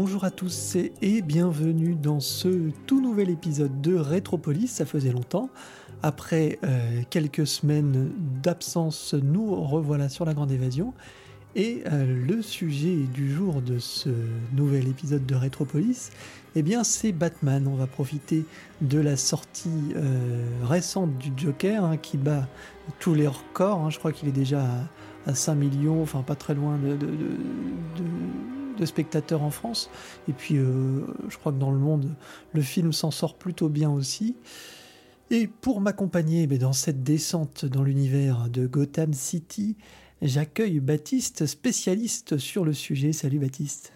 Bonjour à tous et bienvenue dans ce tout nouvel épisode de Rétropolis, ça faisait longtemps. Après euh, quelques semaines d'absence, nous revoilà sur la Grande Évasion. Et euh, le sujet du jour de ce nouvel épisode de Rétropolis, eh bien c'est Batman. On va profiter de la sortie euh, récente du Joker hein, qui bat tous les records. Hein. Je crois qu'il est déjà à, 5 millions, enfin pas très loin de, de, spectateurs en France. Et puis euh, je crois que dans le monde, le film s'en sort plutôt bien aussi. Et pour m'accompagner eh dans cette descente dans l'univers de Gotham City, j'accueille Baptiste, spécialiste sur le sujet. Salut Baptiste.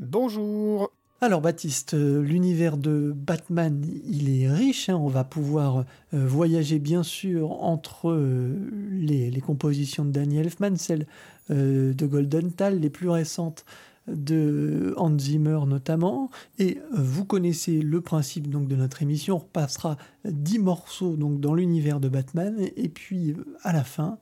Bonjour. Alors Baptiste, euh, l'univers de Batman, il est riche. Hein. on va pouvoir euh, voyager bien sûr entre euh, les, compositions de Danny Elfman, celles de Golden Tal, les plus récentes de Hans Zimmer notamment. Et vous connaissez le principe donc de notre émission. On repassera 10 morceaux donc dans l'univers de Batman. Et puis à la fin,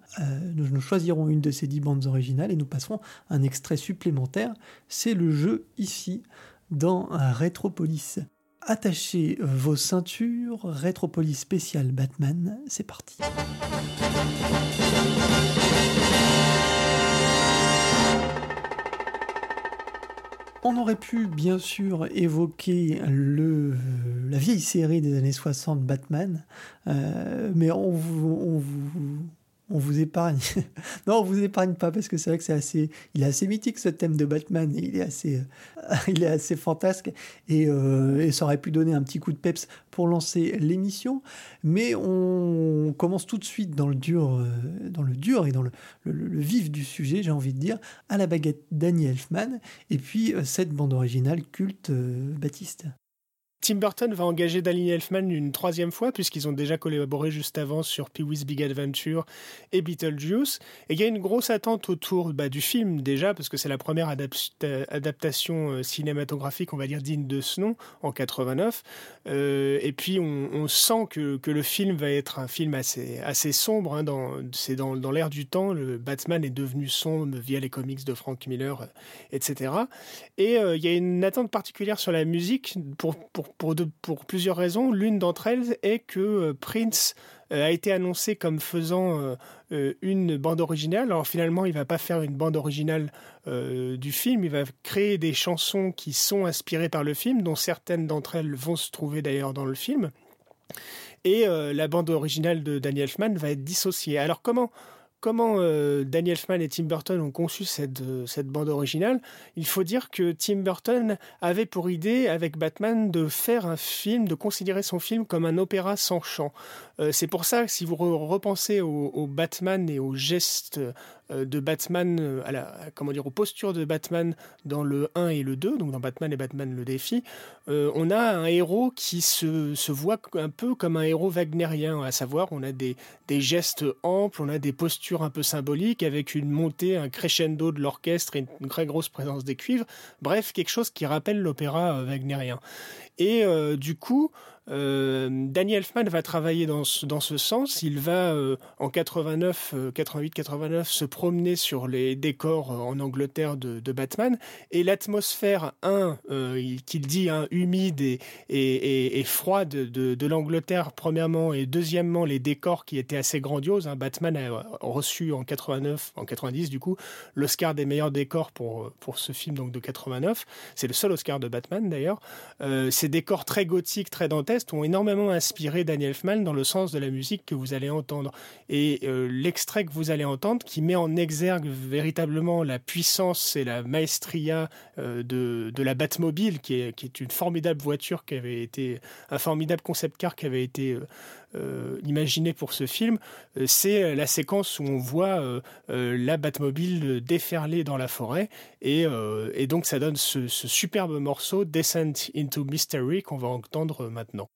nous, nous, choisirons une de ces 10 bandes originales et nous passerons un extrait supplémentaire. C'est le jeu ici dans Rétropolis. Attachez vos ceintures, Rétropolis spécial Batman, c'est parti. On aurait pu bien sûr évoquer le, la vieille série des années 60 Batman, euh, mais on vous, on vous épargne. non, on vous épargne pas parce que c'est vrai que c'est assez, il est assez mythique ce thème de Batman. il est assez, euh, il est assez fantasque euh, et, ça aurait pu donner un petit coup de peps pour lancer l'émission. Mais on commence tout de suite dans le dur, euh, dans le dur et dans le, vif du sujet, j'ai envie de dire, à la baguette Danny Elfman et puis cette bande originale culte Baptiste. Tim Burton va engager Danny Elfman une troisième fois, puisqu'ils ont déjà collaboré juste avant sur Pee-wee's Big Adventure et Beetlejuice. Et il y a une grosse attente autour bah, du film, déjà, parce que c'est la première adaptation euh, cinématographique, on va dire, digne de ce nom, en 89. Euh, et puis, on, sent que, le film va être un film assez, sombre. Hein, c'est dans, dans l'air du temps. Le Batman est devenu sombre via les comics de Frank Miller, euh, etc. Et il y a une attente particulière sur la musique pour pour, plusieurs raisons. L'une d'entre elles est que euh, Prince euh, a été annoncé comme faisant euh, une bande originale. Alors finalement, il va pas faire une bande originale du film, il va créer des chansons qui sont inspirées par le film, dont certaines d'entre elles vont se trouver d'ailleurs dans le film. Et la bande originale de Daniel Elfman va être dissociée. Alors comment comment euh, Daniel Elfman et Tim Burton ont conçu euh, cette bande originale, il faut dire que Tim Burton avait pour idée, avec Batman, de faire un film, de considérer son film comme un opéra sans chant. Euh, c'est pour ça que si vous repensez au, Batman et aux gestes euh, de Batman, euh, à la, comment dire, aux postures de Batman dans le 1 et le 2, donc dans Batman et Batman le défi, on a un héros qui se, se, voit un peu comme un héros wagnérien, à savoir on a des, des gestes amples, on a des postures un peu symboliques avec une montée, un crescendo de l'orchestre et une très grosse présence des cuivres, bref, quelque chose qui rappelle l'opéra wagnérien. Et du coup, euh, Danny Elfman va travailler dans ce, dans ce sens. Il va euh, en 89, 88, 89 se promener sur les décors euh, en Angleterre de, Batman et l'atmosphère un qu'il dit humide et, froide de, de l'Angleterre premièrement et deuxièmement les décors qui étaient assez grandioses. Hein. Batman a reçu en 89, en 90 du coup l'Oscar des meilleurs décors pour pour ce film donc de 89. C'est le seul Oscar de Batman d'ailleurs. ces décors très gothiques, très dantesques ont énormément inspiré Daniel Elfman dans le sens de la musique que vous allez entendre. Et euh, l'extrait que vous allez entendre, qui met en exergue véritablement la puissance et la maestria euh, de, de, la Batmobile, qui est, qui est, une formidable voiture qui avait été, un formidable concept car qui avait été euh, imaginé pour ce film, c'est la séquence où on voit la Batmobile déferler dans la forêt. Et, et donc ça donne ce, ce superbe morceau, Descent into Mystery, qu'on va entendre maintenant.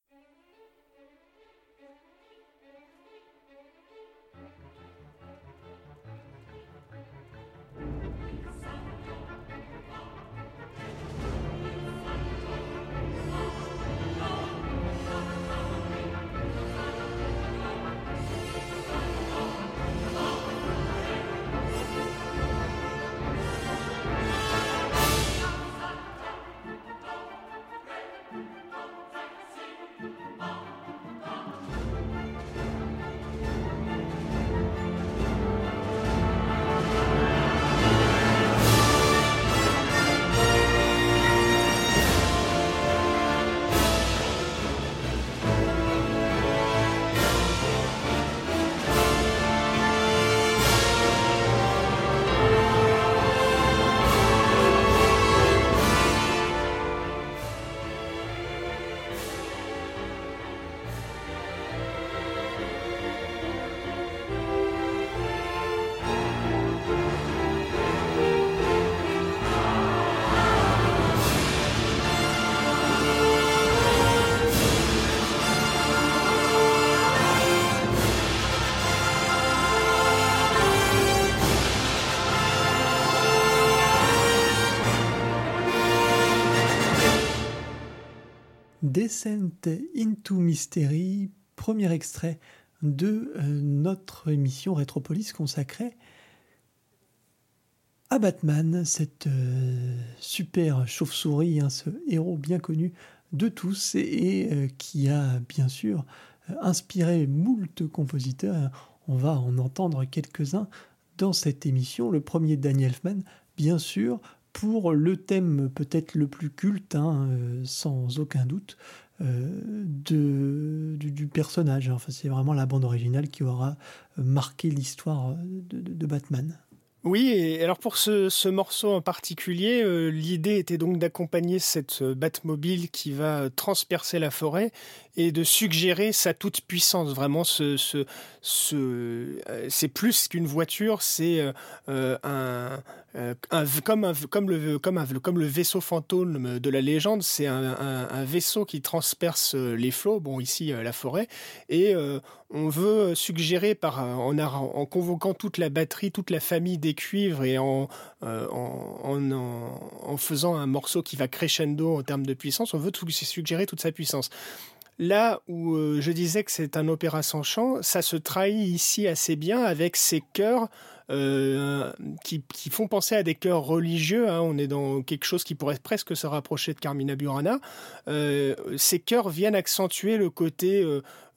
Descent into Mystery, premier extrait de euh, notre émission Rétropolis consacrée à Batman, cette euh, super chauve-souris, hein, ce héros bien connu de tous et, euh, qui a bien sûr inspiré moult compositeurs. On va en entendre quelques-uns dans cette émission. Le premier, Daniel Elfman, bien sûr, pour le thème peut-être le plus culte, hein, sans aucun doute, euh, de, du, personnage. Enfin, c'est vraiment la bande originale qui aura marqué l'histoire de, Batman. Oui, et alors pour ce, morceau en particulier, euh, l'idée était donc d'accompagner cette Batmobile qui va transpercer la forêt et de suggérer sa toute puissance. Vraiment, ce, ce, euh, c'est plus qu'une voiture, c'est un, euh, comme, le, vaisseau fantôme de la légende, c'est un, vaisseau qui transperce euh, les flots, bon ici euh, la forêt, et on veut suggérer par, en, en, convoquant toute la batterie, toute la famille des cuivres et en, en, en, faisant un morceau qui va crescendo en termes de puissance, on veut suggérer toute sa puissance. Là où je disais que c'est un opéra sans chant, ça se trahit ici assez bien avec ces chœurs euh, qui, font penser à des chœurs religieux. Hein. On est dans quelque chose qui pourrait presque se rapprocher de Carmina Burana. Euh, ces chœurs viennent accentuer le côté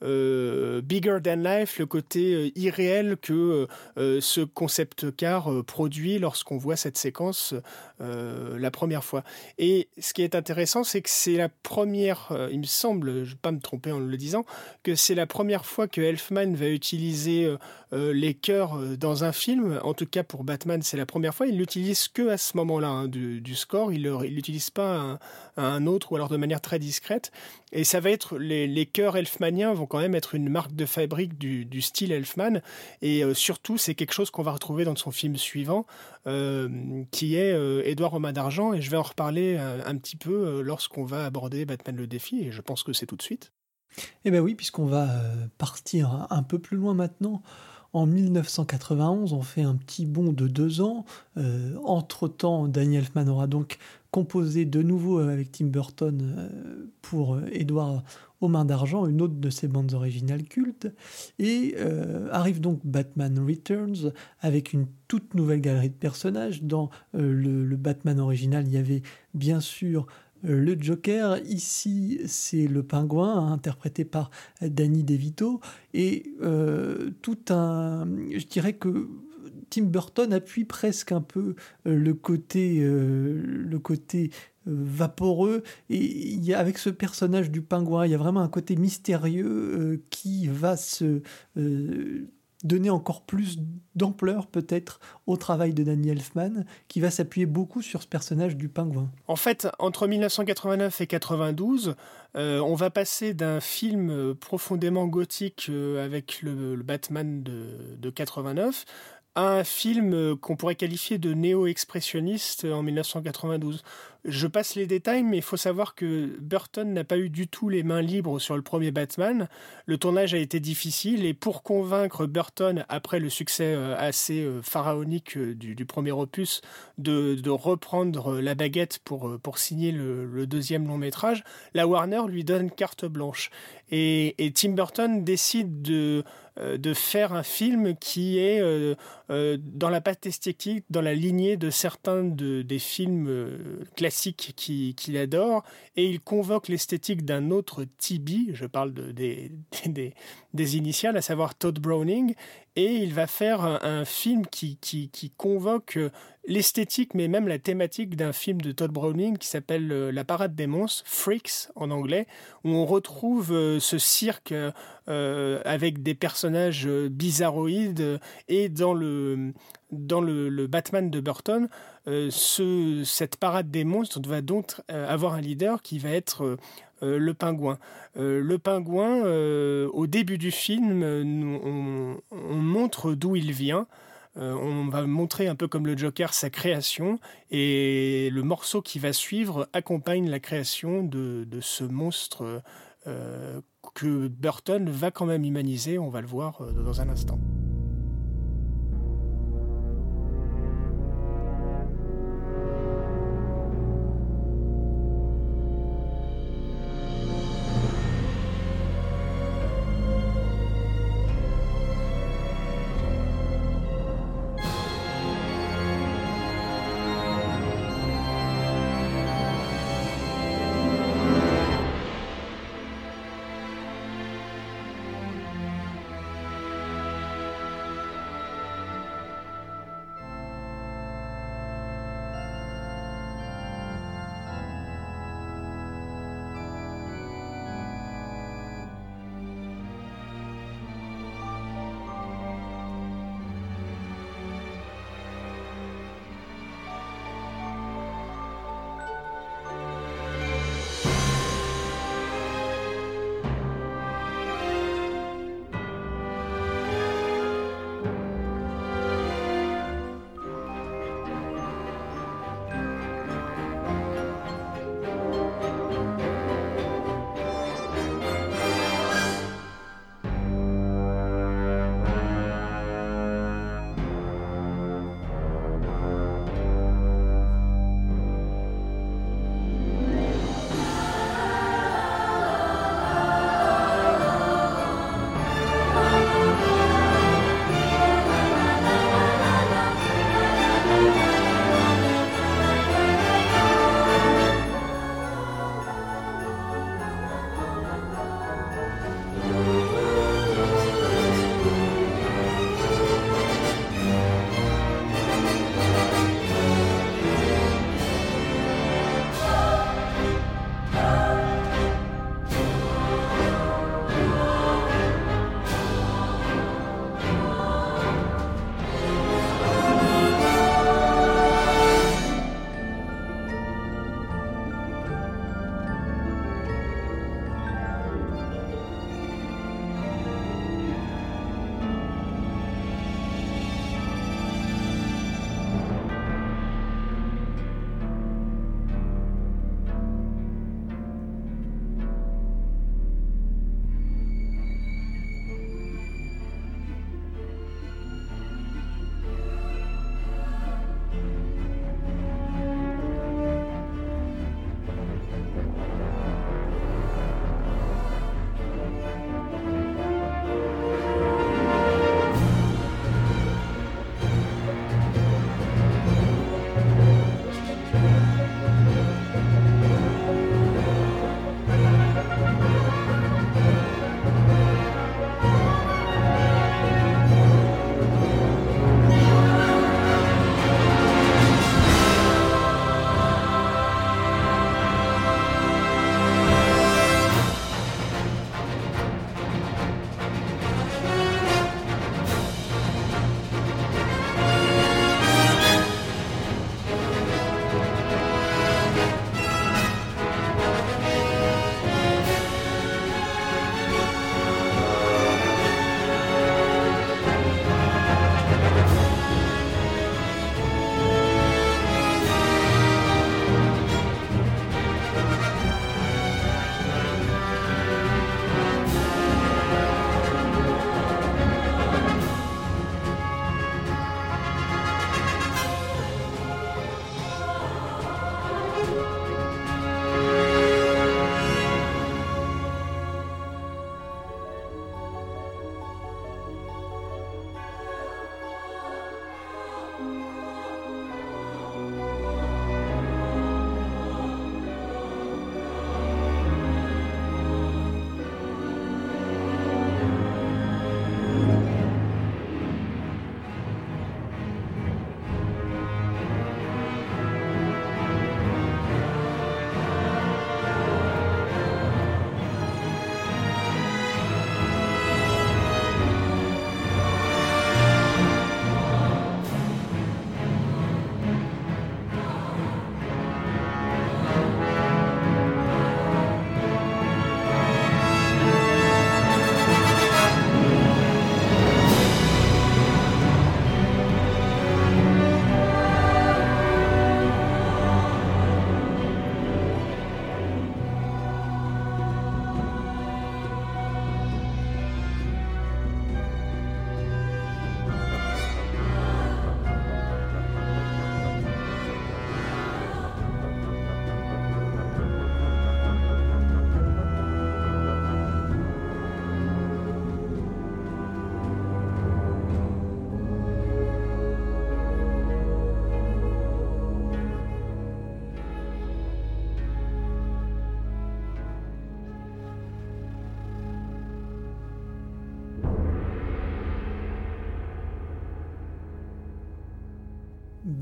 euh, bigger than life, le côté irréel que ce concept car produit lorsqu'on voit cette séquence la première fois. Et ce qui est intéressant, c'est que c'est la première, il me semble, je ne vais pas me tromper en le disant, que c'est la première fois que Elfman va utiliser les chœurs dans un film. En tout cas pour Batman, c'est la première fois. Il l'utilise que à ce moment-là hein, du, score. Il l'utilise pas à un, autre ou alors de manière très discrète. Et ça va être les, les chœurs elfmaniens vont quand même être une marque de fabrique du, style Elfman. Et euh, surtout, c'est quelque chose qu'on va retrouver dans son film suivant, euh, qui est euh, Édouard Romain d'Argent. Et je vais en reparler un, petit peu lorsqu'on va aborder Batman le défi. Et je pense que c'est tout de suite. Eh bien oui, puisqu'on va partir un peu plus loin maintenant. En 1991, on fait un petit bond de deux ans. Entre-temps, Daniel Elfman aura donc composé de nouveau avec Tim Burton pour Edward aux mains d'argent, une autre de ses bandes originales cultes, et euh, arrive donc Batman Returns avec une toute nouvelle galerie de personnages. Dans euh, le, Batman original, il y avait bien sûr euh, le Joker, ici c'est le pingouin, hein, interprété par Danny DeVito, et tout un... Je dirais que Tim Burton appuie presque un peu le côté, le côté vaporeux. Et avec ce personnage du pingouin, il y a vraiment un côté mystérieux euh, qui va se euh, donner encore plus d'ampleur peut-être au travail de Daniel Elfman, qui va s'appuyer beaucoup sur ce personnage du pingouin. En fait, entre 1989 et 92, euh, on va passer d'un film profondément gothique avec le, Batman de, de 89 un film euh, qu'on pourrait qualifier de néo-expressionniste en 1992. Je passe les détails, mais il faut savoir que Burton n'a pas eu du tout les mains libres sur le premier Batman. Le tournage a été difficile et pour convaincre Burton, après le succès euh, assez euh, pharaonique du, premier opus, de, reprendre la baguette pour, signer le, deuxième long métrage, la Warner lui donne carte blanche. et Tim Burton décide de euh, faire un film qui est euh, euh, dans la patte esthétique, dans la lignée de certains des films classiques qu'il adore, et il convoque l'esthétique d'un autre Tibi, je parle des, des, initiales, à savoir Todd Browning, et il va faire un, film qui, qui, convoque l'esthétique, mais même la thématique d'un film de Todd Browning qui s'appelle La Parade des monstres, Freaks en anglais, où on retrouve ce cirque euh, avec des personnages euh, bizarroïdes et dans le dans le, Batman de Burton, euh, ce, cette parade des monstres va donc avoir un leader qui va être le pingouin. le pingouin, au début du film, on, on montre d'où il vient. on va montrer un peu comme le Joker sa création et le morceau qui va suivre accompagne la création de, de ce monstre que Burton va quand même humaniser, on va le voir euh, dans un instant.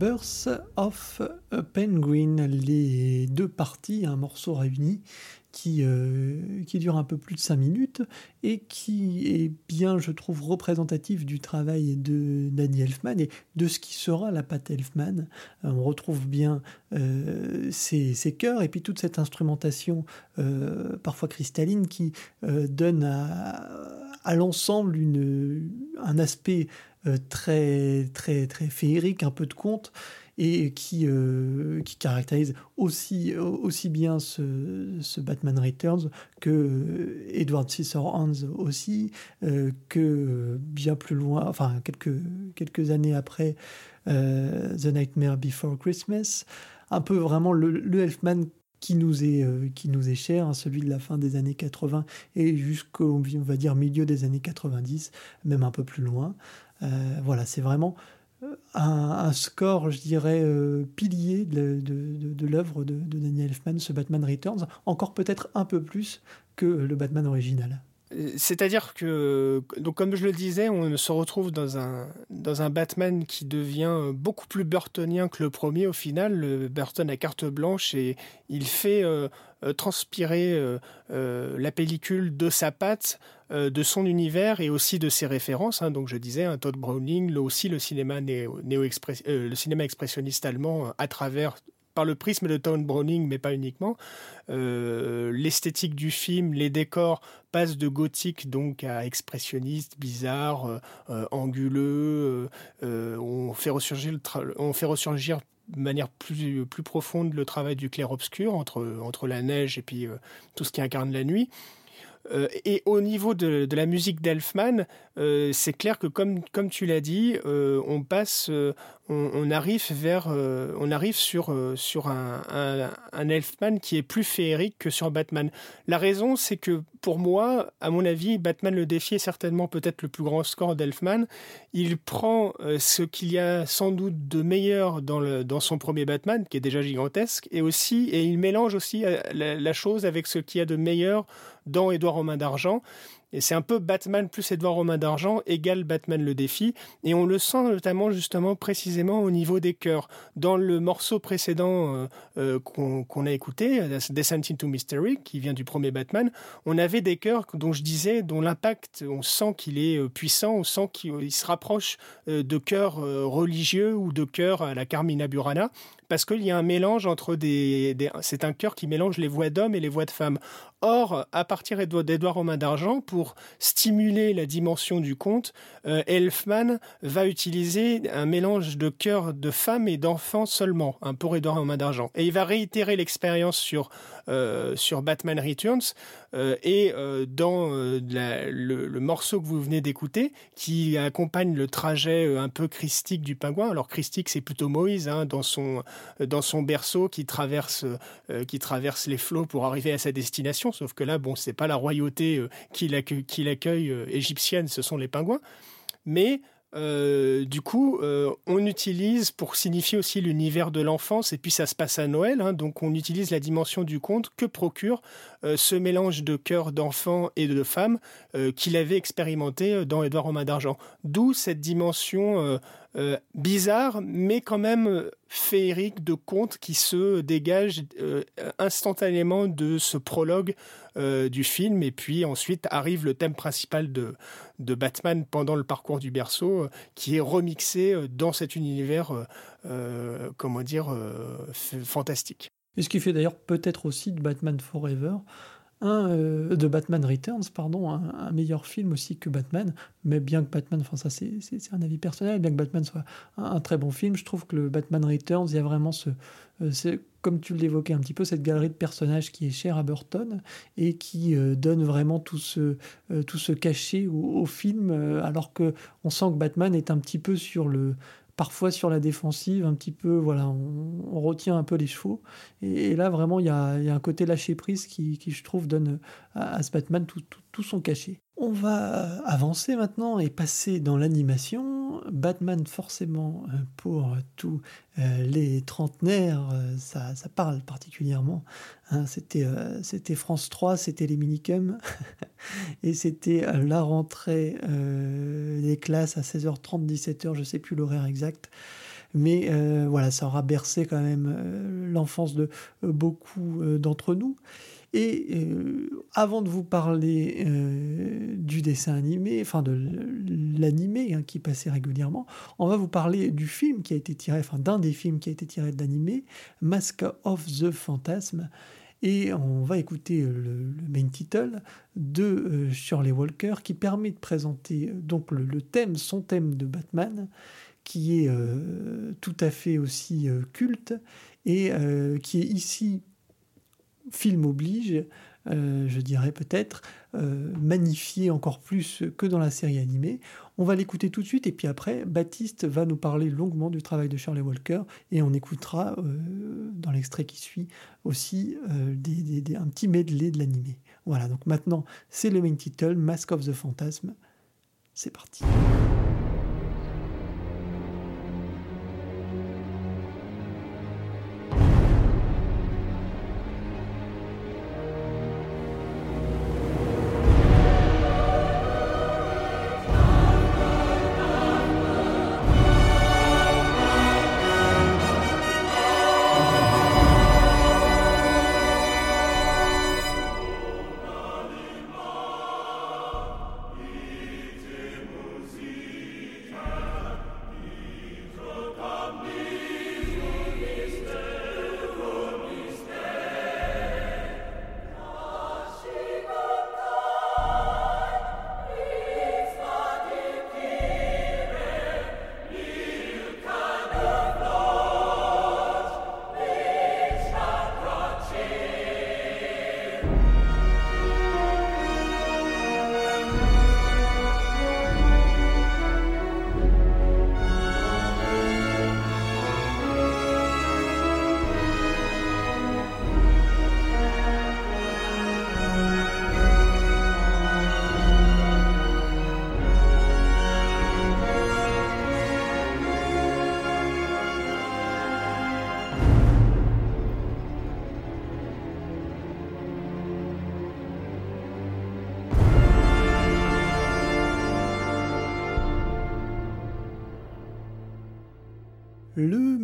Birth of Penguin, les deux parties, un morceau réuni qui, euh, dure un peu plus de 5 minutes et qui est bien, je trouve, représentatif du travail de Danny Elfman et de ce qui sera la patte Elfman. Euh, on retrouve bien euh, ses, chœurs et puis toute cette instrumentation parfois cristalline qui donne à, à l'ensemble un aspect très, très, très féerique, un peu de conte et qui, euh, qui caractérise aussi, aussi bien ce, Batman Returns que euh, Edward Scissorhands aussi, euh, que bien plus loin, enfin quelques, quelques années après The Nightmare Before Christmas, un peu vraiment le, le Elfman qui nous est, qui nous est cher, hein, celui de la fin des années 80 et jusqu'au on va dire milieu des années 90, même un peu plus loin. voilà, c'est vraiment un, score, je dirais, euh, pilier de, de, l'œuvre de, Daniel Elfman, ce Batman Returns, encore peut-être un peu plus que le Batman original. C'est-à-dire que, donc comme je le disais, on se retrouve dans un, dans un Batman qui devient beaucoup plus burtonien que le premier au final. Le Burton a carte blanche et il fait euh, euh, transpirer la pellicule de sa patte euh, de son univers et aussi de ses références. Hein. donc je disais, un Todd Browning, là aussi le cinéma, néo, euh, le cinéma expressionniste allemand euh, à travers par le prisme de Todd Browning, mais pas uniquement. L'esthétique du film, les décors passent de gothique donc à expressionniste, bizarre, anguleux. on fait ressurgir, on fait ressurgir de manière plus, plus profonde le travail du clair-obscur entre, entre la neige et puis tout ce qui incarne la nuit. Euh, et au niveau de, la musique d'Elfman, euh, c'est clair que comme, comme tu l'as dit, euh, on passe, on, arrive vers, on arrive sur, sur un, un, Elfman qui est plus féerique que sur Batman. La raison, c'est que pour moi, à mon avis, Batman le défi est certainement peut-être le plus grand score d'Elfman. Il prend ce qu'il y a sans doute de meilleur dans, le, dans son premier Batman, qui est déjà gigantesque, et aussi, et il mélange aussi la, la chose avec ce qu'il y a de meilleur dans Édouard Romain d'Argent. Et c'est un peu Batman plus Edouard Romain d'Argent égale Batman le défi. Et on le sent notamment justement précisément au niveau des chœurs. Dans le morceau précédent euh, euh, qu'on a écouté, Descent into Mystery, qui vient du premier Batman, on avait des chœurs dont je disais, dont l'impact, on sent qu'il est euh, puissant, on sent qu'il se rapproche de chœurs religieux ou de chœurs à la Carmina Burana parce qu'il y a un mélange entre des, c'est un chœur qui mélange les voix d'hommes et les voix de femmes. Or, à partir d'Edouard Romain d'Argent, pour stimuler la dimension du conte, euh, Elfman va utiliser un mélange de chœurs de femmes et d'enfants seulement, hein, pour Edouard Romain d'Argent. Et il va réitérer l'expérience sur, euh, sur Batman Returns euh, et dans le, morceau que vous venez d'écouter, qui accompagne le trajet un peu christique du pingouin. Alors christique, c'est plutôt Moïse hein, dans son berceau qui traverse qui les flots pour arriver à sa destination. Sauf que là, bon, c'est pas la royauté euh, qui l'accueille euh, égyptienne, ce sont les pingouins. Mais euh, du coup, on utilise pour signifier aussi l'univers de l'enfance, et puis ça se passe à Noël, hein, donc on utilise la dimension du conte que procure ce mélange de cœurs d'enfants et de femmes qu'il avait expérimenté dans Édouard Romain d'Argent. D'où cette dimension euh, bizarre, mais quand même euh, féerique de conte qui se dégage euh, instantanément de ce prologue du film. Et puis ensuite arrive le thème principal de, de Batman pendant le parcours du berceau, qui est remixé dans cet univers, comment dire, fantastique. Et ce qui fait d'ailleurs peut-être aussi de Batman Forever euh, de Batman Returns, pardon, un, meilleur film aussi que Batman, mais bien que Batman, enfin ça c'est un avis personnel, bien que Batman soit un, très bon film, je trouve que le Batman Returns, il y a vraiment ce, euh, comme tu l'évoquais un petit peu, cette galerie de personnages qui est chère à Burton et qui euh, donne vraiment tout ce, tout ce cachet au, au film, alors que on sent que Batman est un petit peu sur le parfois sur la défensive, un petit peu, voilà, on, retient un peu les chevaux. Et, là, vraiment, il y a, un côté lâcher prise qui, je trouve, donne à, ce Batman tout, son cachet. On va avancer maintenant et passer dans l'animation. Batman, forcément, euh, pour tous euh, les trentenaires, euh, ça, parle particulièrement. Hein. c'était, c'était France 3, c'était les minicums. et c'était la rentrée des classes à 16h30, 17h, je ne sais plus l'horaire exact. mais voilà, ça aura bercé quand même l'enfance de beaucoup d'entre nous. Et avant de vous parler du dessin animé, enfin de l'animé hein, qui passait régulièrement, on va vous parler du film qui a été tiré, enfin d'un des films qui a été tiré de l'animé, Mask of the Phantasm. Et on va écouter le, main title de Shirley Walker qui permet de présenter donc le, thème, son thème de Batman, qui est tout à fait aussi culte et qui est ici film oblige, euh, je dirais peut-être, euh, magnifié encore plus que dans la série animée. On va l'écouter tout de suite et puis après, Baptiste va nous parler longuement du travail de Shirley Walker et on écoutera euh, dans l'extrait qui suit aussi un petit medley de l'animé. Voilà, donc maintenant c'est le main title, Mask of the Phantasm. C'est parti.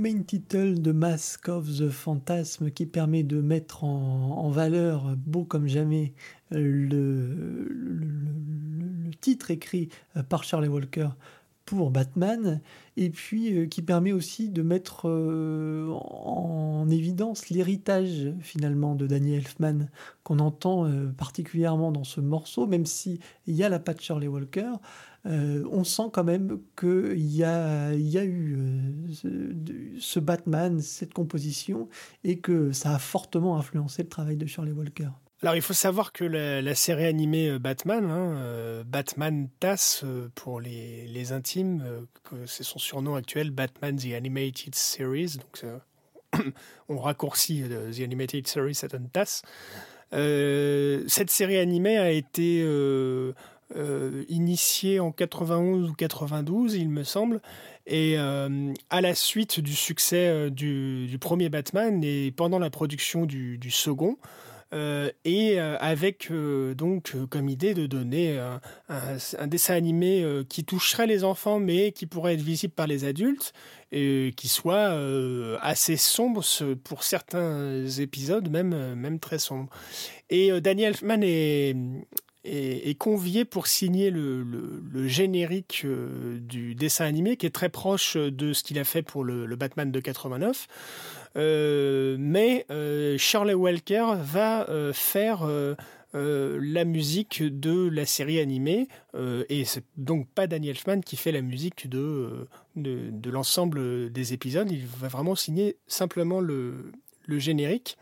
Main title de Mask of the Phantasm qui permet de mettre en, valeur, beau comme jamais, le, titre écrit par Charlie Walker pour Batman, et puis euh, qui permet aussi de mettre euh, en évidence l'héritage finalement de Danny Elfman qu'on entend euh, particulièrement dans ce morceau, même si il y a la patte Charlie Walker. Euh, on sent quand même qu'il y a, eu euh, ce, Batman, cette composition, et que ça a fortement influencé le travail de Shirley Walker. Alors il faut savoir que la, série animée euh, Batman, hein, Batman TAS pour les, intimes, c'est son surnom actuel, Batman The Animated Series, donc on raccourcit The Animated Series, un TAS. cette série animée a été euh, initié en 91 ou 92, il me semble, et euh, à la suite du succès euh, du, premier Batman et pendant la production du, second, et avec donc comme idée de donner un, dessin animé qui toucherait les enfants mais qui pourrait être visible par les adultes et qui soit assez sombre pour certains épisodes, même, même très sombre. Et Daniel Elfman est, est, convié pour signer le, générique euh, du dessin animé qui est très proche de ce qu'il a fait pour le, Batman de 89. Euh, mais euh, Shirley Walker va faire la musique de la série animée et c'est donc pas Daniel Elfman qui fait la musique de, de, l'ensemble des épisodes. Il va vraiment signer simplement le, le générique.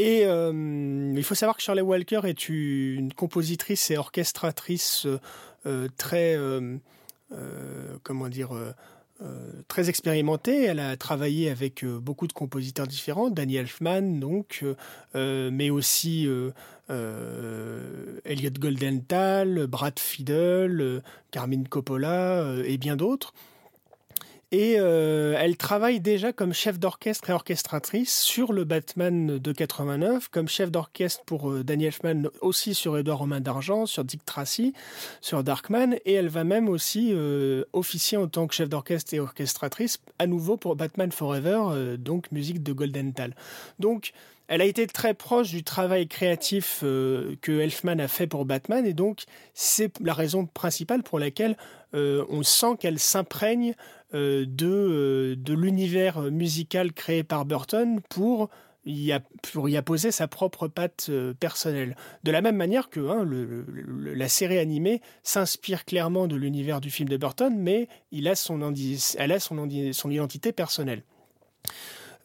Et euh, il faut savoir que Shirley Walker est une compositrice et orchestratrice euh, très, euh, comment dire, très expérimentée. Elle a travaillé avec beaucoup de compositeurs différents, Danny Elfman donc, mais aussi Elliot Goldenthal, Brad Fiedel, Carmine Coppola et bien d'autres. Et euh, elle travaille déjà comme chef d'orchestre et orchestratrice sur le Batman de 89, comme chef d'orchestre pour euh, Danny Elfman aussi sur Edouard Romain d'Argent, sur Dick Tracy, sur Darkman, et elle va même aussi euh, officier en tant que chef d'orchestre et orchestratrice à nouveau pour Batman Forever, donc musique de Golden Tal. Donc elle a été très proche du travail créatif euh, que Elfman a fait pour Batman et donc c'est la raison principale pour laquelle euh, on sent qu'elle s'imprègne euh, de, l'univers musical créé par Burton pour y, apposer sa propre patte personnelle. De la même manière que hein, la série animée s'inspire clairement de l'univers du film de Burton, mais elle a son identité personnelle.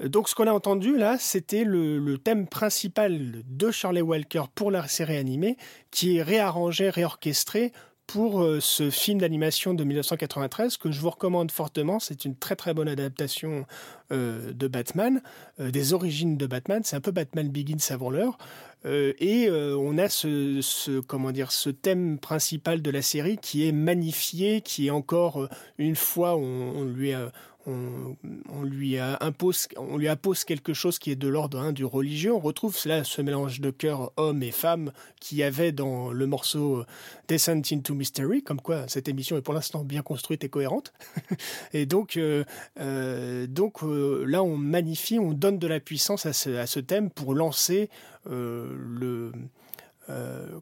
Donc ce qu'on a entendu là, c'était le, thème principal de Shirley Walker pour la série animée, qui est réarrangé, réorchestré pour euh, ce film d'animation de 1993 que je vous recommande fortement. C'est une très très bonne adaptation euh, de Batman, euh, des origines de Batman. C'est un peu Batman Begins avant l'heure. et on a ce, comment dire, ce thème principal de la série qui est magnifié, qui est encore une fois, on, on lui a, on, lui impose, on lui impose quelque chose qui est de l'ordre hein, du religieux. On retrouve là ce mélange de cœur homme et femme qui y avait dans le morceau Descent into Mystery, comme quoi cette émission est pour l'instant bien construite et cohérente. et donc, euh, euh, donc euh, là, on magnifie, on donne de la puissance à ce thème pour lancer le,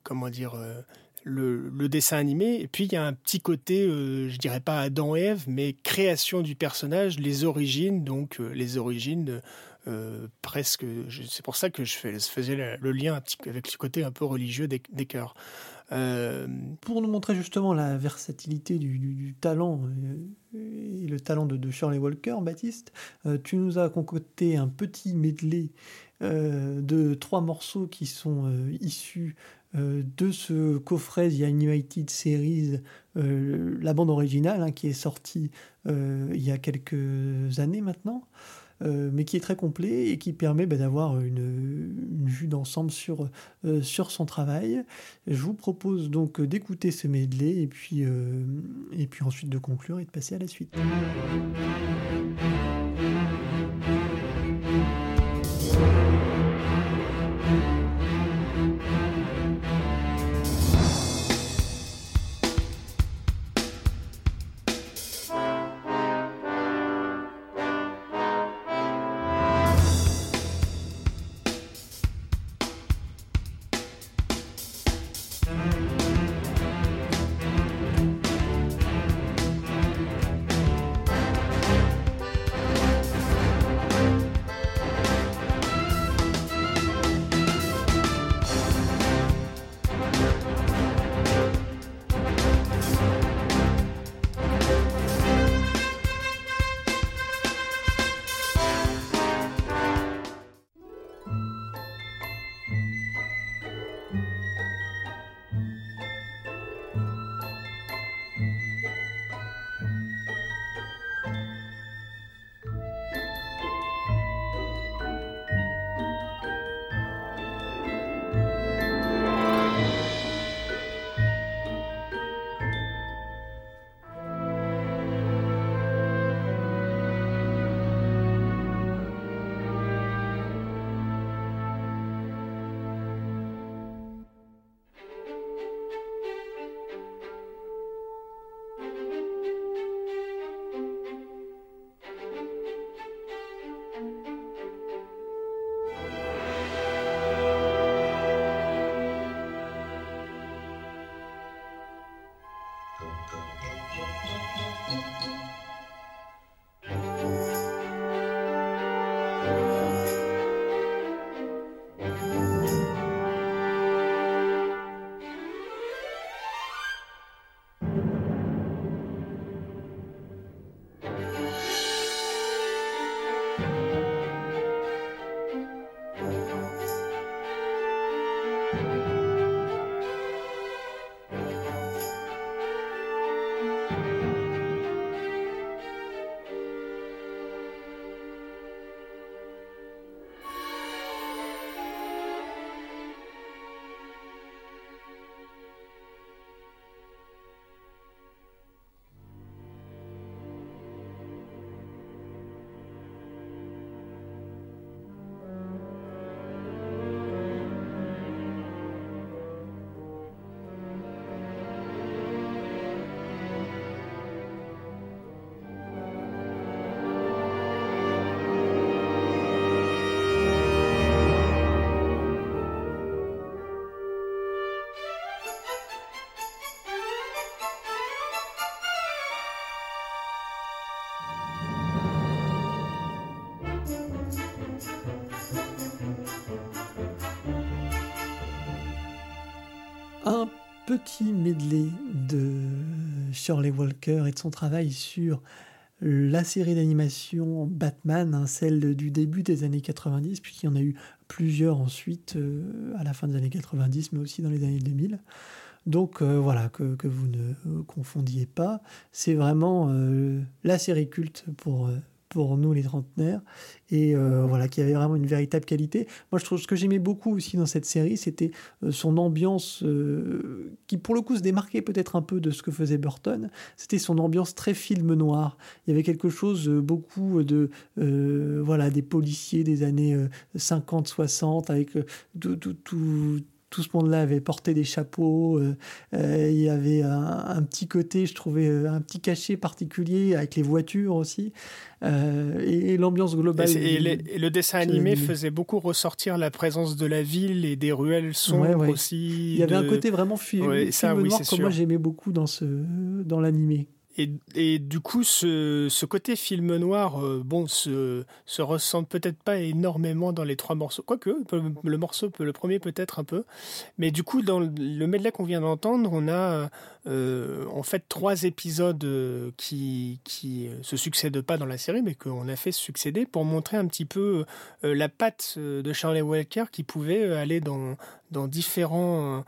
comment dire le, dessin animé. Et puis il y a un petit côté, euh, je dirais pas Adam et Ève, mais création du personnage, les origines, donc euh, les origines euh, presque. C'est pour ça que je, fais, faisais le, lien avec ce côté un peu religieux des, des chœurs. Pour nous montrer justement la versatilité du, talent et le talent de, de Shirley Walker, Baptiste, tu nous as concocté un petit medley de trois morceaux qui sont issus euh, de ce coffret The Animated Series, euh, la bande originale hein, qui est sortie euh, il y a quelques années maintenant, mais qui est très complet et qui permet bah, d'avoir une, vue d'ensemble sur, sur son travail. Je vous propose donc d'écouter ce medley et puis, et puis ensuite de conclure et de passer à la suite. Petit medley de Shirley Walker et de son travail sur la série d'animation Batman, hein, celle du début des années 90, puisqu'il y en a eu plusieurs ensuite euh, à la fin des années 90, mais aussi dans les années 2000. Donc euh, voilà, que, vous ne confondiez pas. C'est vraiment euh, la série culte pour, pour nous les trentenaires et euh, voilà qui avait vraiment une véritable qualité. Moi je trouve ce que j'aimais beaucoup aussi dans cette série c'était euh, son ambiance euh, qui pour le coup se démarquait peut-être un peu de ce que faisait Burton. C'était son ambiance très film noir. Il y avait quelque chose beaucoup de voilà des policiers des années 50 60 avec tout, tout, tout tout ce monde-là avait porté des chapeaux. Euh, euh, il y avait un, petit côté, je trouvais, euh, un petit cachet particulier avec les voitures aussi. et, l'ambiance globale. Et, le dessin animé faisait beaucoup ressortir la présence de la ville et des ruelles sombres aussi. Il y avait un côté vraiment film, film noir que moi j'aimais beaucoup dans, ce, dans l'animé. Et, du coup, ce, côté film noir, euh, bon, se, se ressent peut-être pas énormément dans les trois morceaux. Quoique, le morceau, le premier peut-être un peu. Mais du coup, dans le medley qu'on vient d'entendre, on a euh, en fait trois épisodes euh, qui, qui se succèdent pas dans la série, mais qu'on a fait succéder pour montrer un petit peu la patte de Charlie Walker qui pouvait aller dans, dans différents,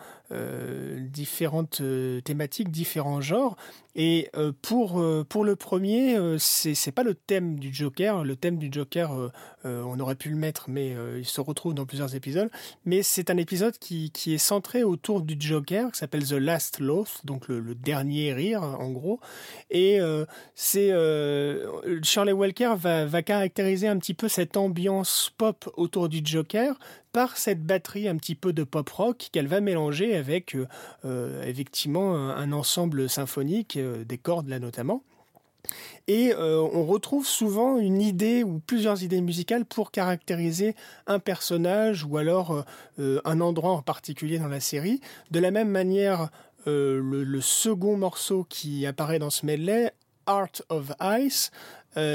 différentes thématiques, différents genres. Et euh, pour, euh, pour le premier, euh, c'est c'est pas le thème du Joker. Le thème du Joker, on aurait pu le mettre, mais il se retrouve dans plusieurs épisodes. Mais c'est un épisode qui, qui est centré autour du Joker, qui s'appelle The Last Laugh, donc le, dernier rire, en gros. Et c'est Shirley Walker va, va caractériser un petit peu cette ambiance pop autour du Joker par cette batterie un petit peu de pop rock qu'elle va mélanger avec euh, euh, effectivement un ensemble symphonique, euh, des cordes là notamment. Et on retrouve souvent une idée ou plusieurs idées musicales pour caractériser un personnage ou alors un endroit en particulier dans la série. De la même manière, le, second morceau qui apparaît dans ce medley, Art of Ice,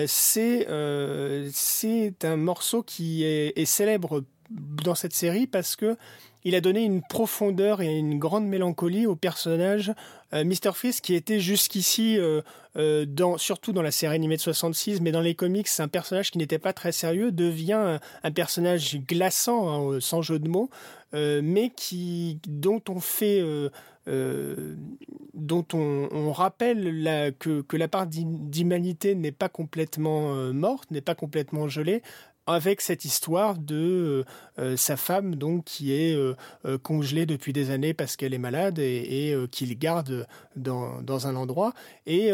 c'est un morceau qui est, est célèbre dans cette série parce que il a donné une profondeur et une grande mélancolie au personnage euh, Mr. Freeze qui était jusqu'ici, euh, euh, dans, surtout dans la série animée de 66, mais dans les comics, un personnage qui n'était pas très sérieux, devient un, personnage glaçant, hein, sans jeu de mots, mais qui, dont on fait... dont on, rappelle la, que, que, la part d'humanité n'est pas complètement morte, n'est pas complètement gelée, avec cette histoire de euh, euh, sa femme donc qui est euh, congelée depuis des années parce qu'elle est malade et, qu'il garde dans, dans, un endroit. Et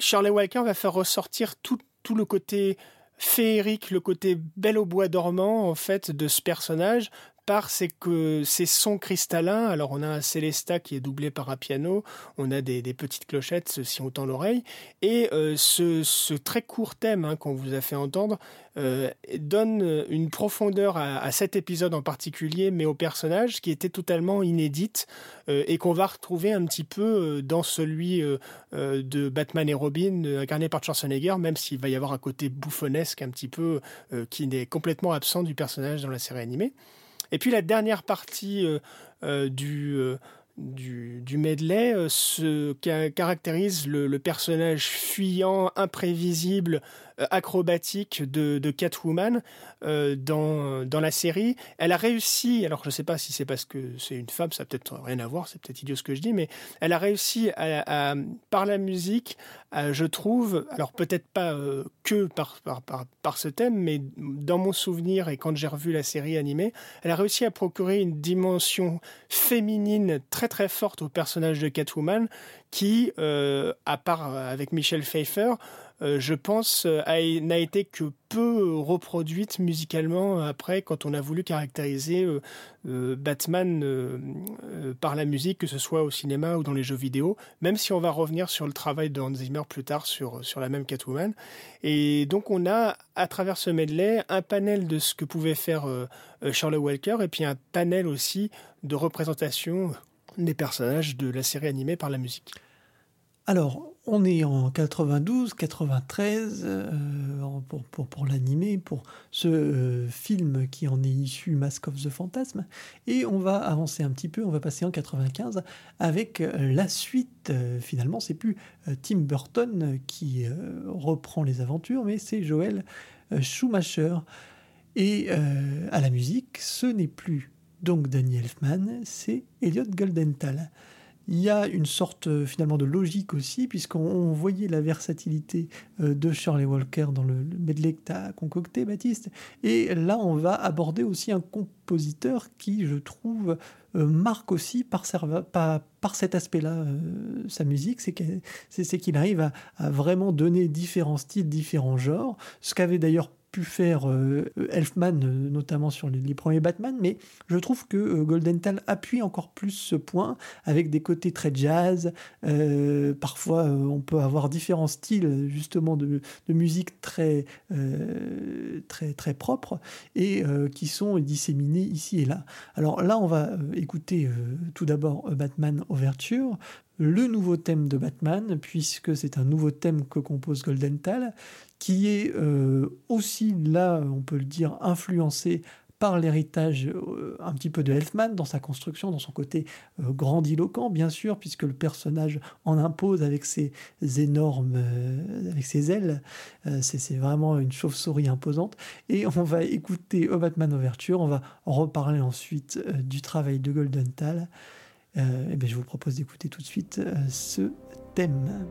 Charlie Walker va faire ressortir tout, le côté féerique, le côté bel au bois dormant en fait de ce personnage c'est que ces sons cristallins, alors on a un Célesta qui est doublé par un piano, on a des, petites clochettes si on tend l'oreille, et euh, ce, très court thème hein, qu'on vous a fait entendre euh, donne une profondeur à, cet épisode en particulier, mais au personnage qui était totalement inédite euh, et qu'on va retrouver un petit peu dans celui de Batman et Robin incarné par Schwarzenegger, même s'il va y avoir un côté bouffonnesque un petit peu qui n'est complètement absent du personnage dans la série animée. Et puis la dernière partie euh, euh, du, euh, du, du, medley ce caractérise le, personnage fuyant, imprévisible, acrobatique de, Catwoman dans, dans la série. Elle a réussi, alors je ne sais pas si c'est parce que c'est une femme, ça n'a peut-être rien à voir, c'est peut-être idiot ce que je dis, mais elle a réussi à, par la musique, je trouve, alors peut-être pas que par, par, par, par, ce thème, mais dans mon souvenir et quand j'ai revu la série animée, elle a réussi à procurer une dimension féminine très très forte au personnage de Catwoman qui, euh, à part avec Michel Pfeiffer, euh, je pense, euh, n'a été que peu reproduite musicalement après quand on a voulu caractériser euh, Batman par la musique, que ce soit au cinéma ou dans les jeux vidéo, même si on va revenir sur le travail de Hans Zimmer plus tard sur, sur la même Catwoman. Et donc on a, à travers ce medley, un panel de ce que pouvait faire Charles Walker et puis un panel aussi de représentation des personnages de la série animée par la musique. Alors, on est en 92, 93 euh, pour, pour, pour l'animer, pour ce euh, film qui en est issu, Mask of the Phantasm. Et on va avancer un petit peu, on va passer en 95 avec euh, la suite. finalement, c'est plus Tim Burton qui reprend les aventures, mais c'est Joel Schumacher. Et à la musique, ce n'est plus donc Danny Elfman, c'est Elliot Goldenthal. Il y a une sorte euh, finalement de logique aussi, puisqu'on voyait la versatilité euh, de Shirley Walker dans le medley que tu as concocté, Baptiste. Et là, on va aborder aussi un compositeur qui, je trouve, euh, marque aussi par, cet aspect-là sa musique, c'est qu'il arrive à, vraiment donner différents styles, différents genres, ce qu'avait d'ailleurs faire euh, Elfman, euh, notamment sur les, premiers Batman, mais je trouve que euh, Goldenthal appuie encore plus ce point avec des côtés très jazz. parfois, on peut avoir différents styles justement de, musique très, très, très propres et qui sont disséminés ici et là. Alors là, on va écouter tout d'abord Batman Overture, le nouveau thème de Batman, puisque c'est un nouveau thème que compose Goldenthal, qui est euh, aussi là, on peut le dire, influencé par l'héritage euh, un petit peu de Elfman dans sa construction, dans son côté euh, grandiloquent, bien sûr, puisque le personnage en impose avec ses énormes, avec ses ailes. c'est vraiment une chauve-souris imposante. Et on va écouter Batman Overture, on va reparler ensuite du travail de Goldenthal. Et eh bien, je vous propose d'écouter tout de suite ce thème.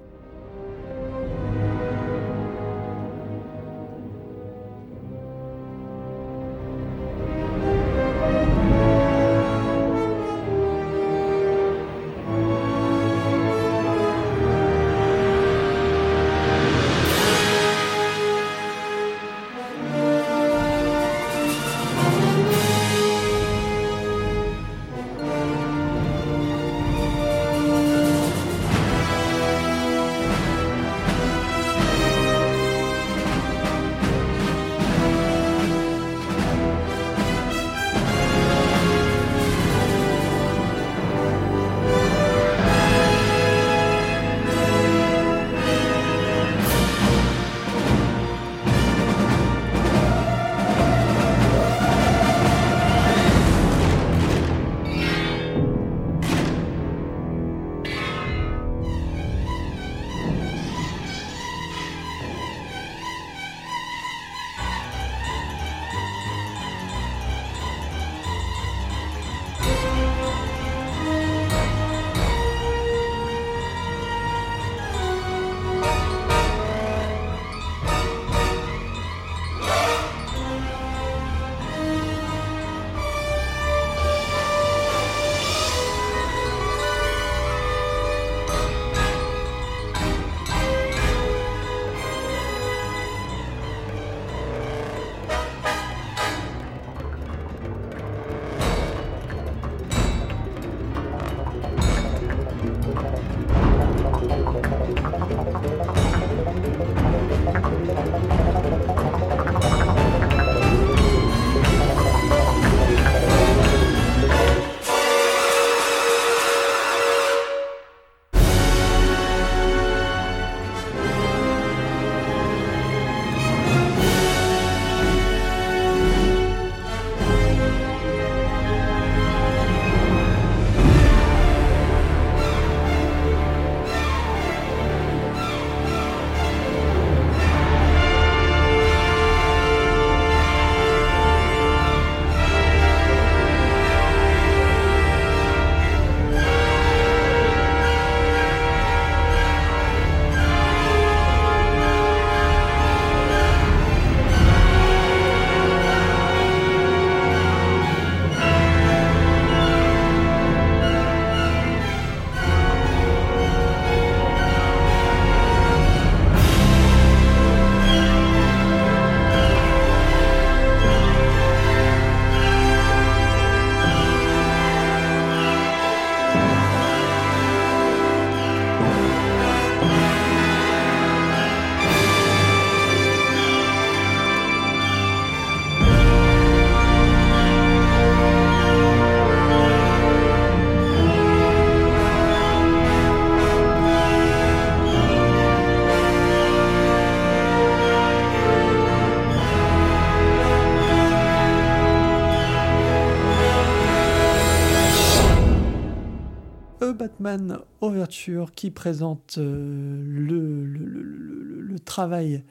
Batman Overture qui présente le, le, travail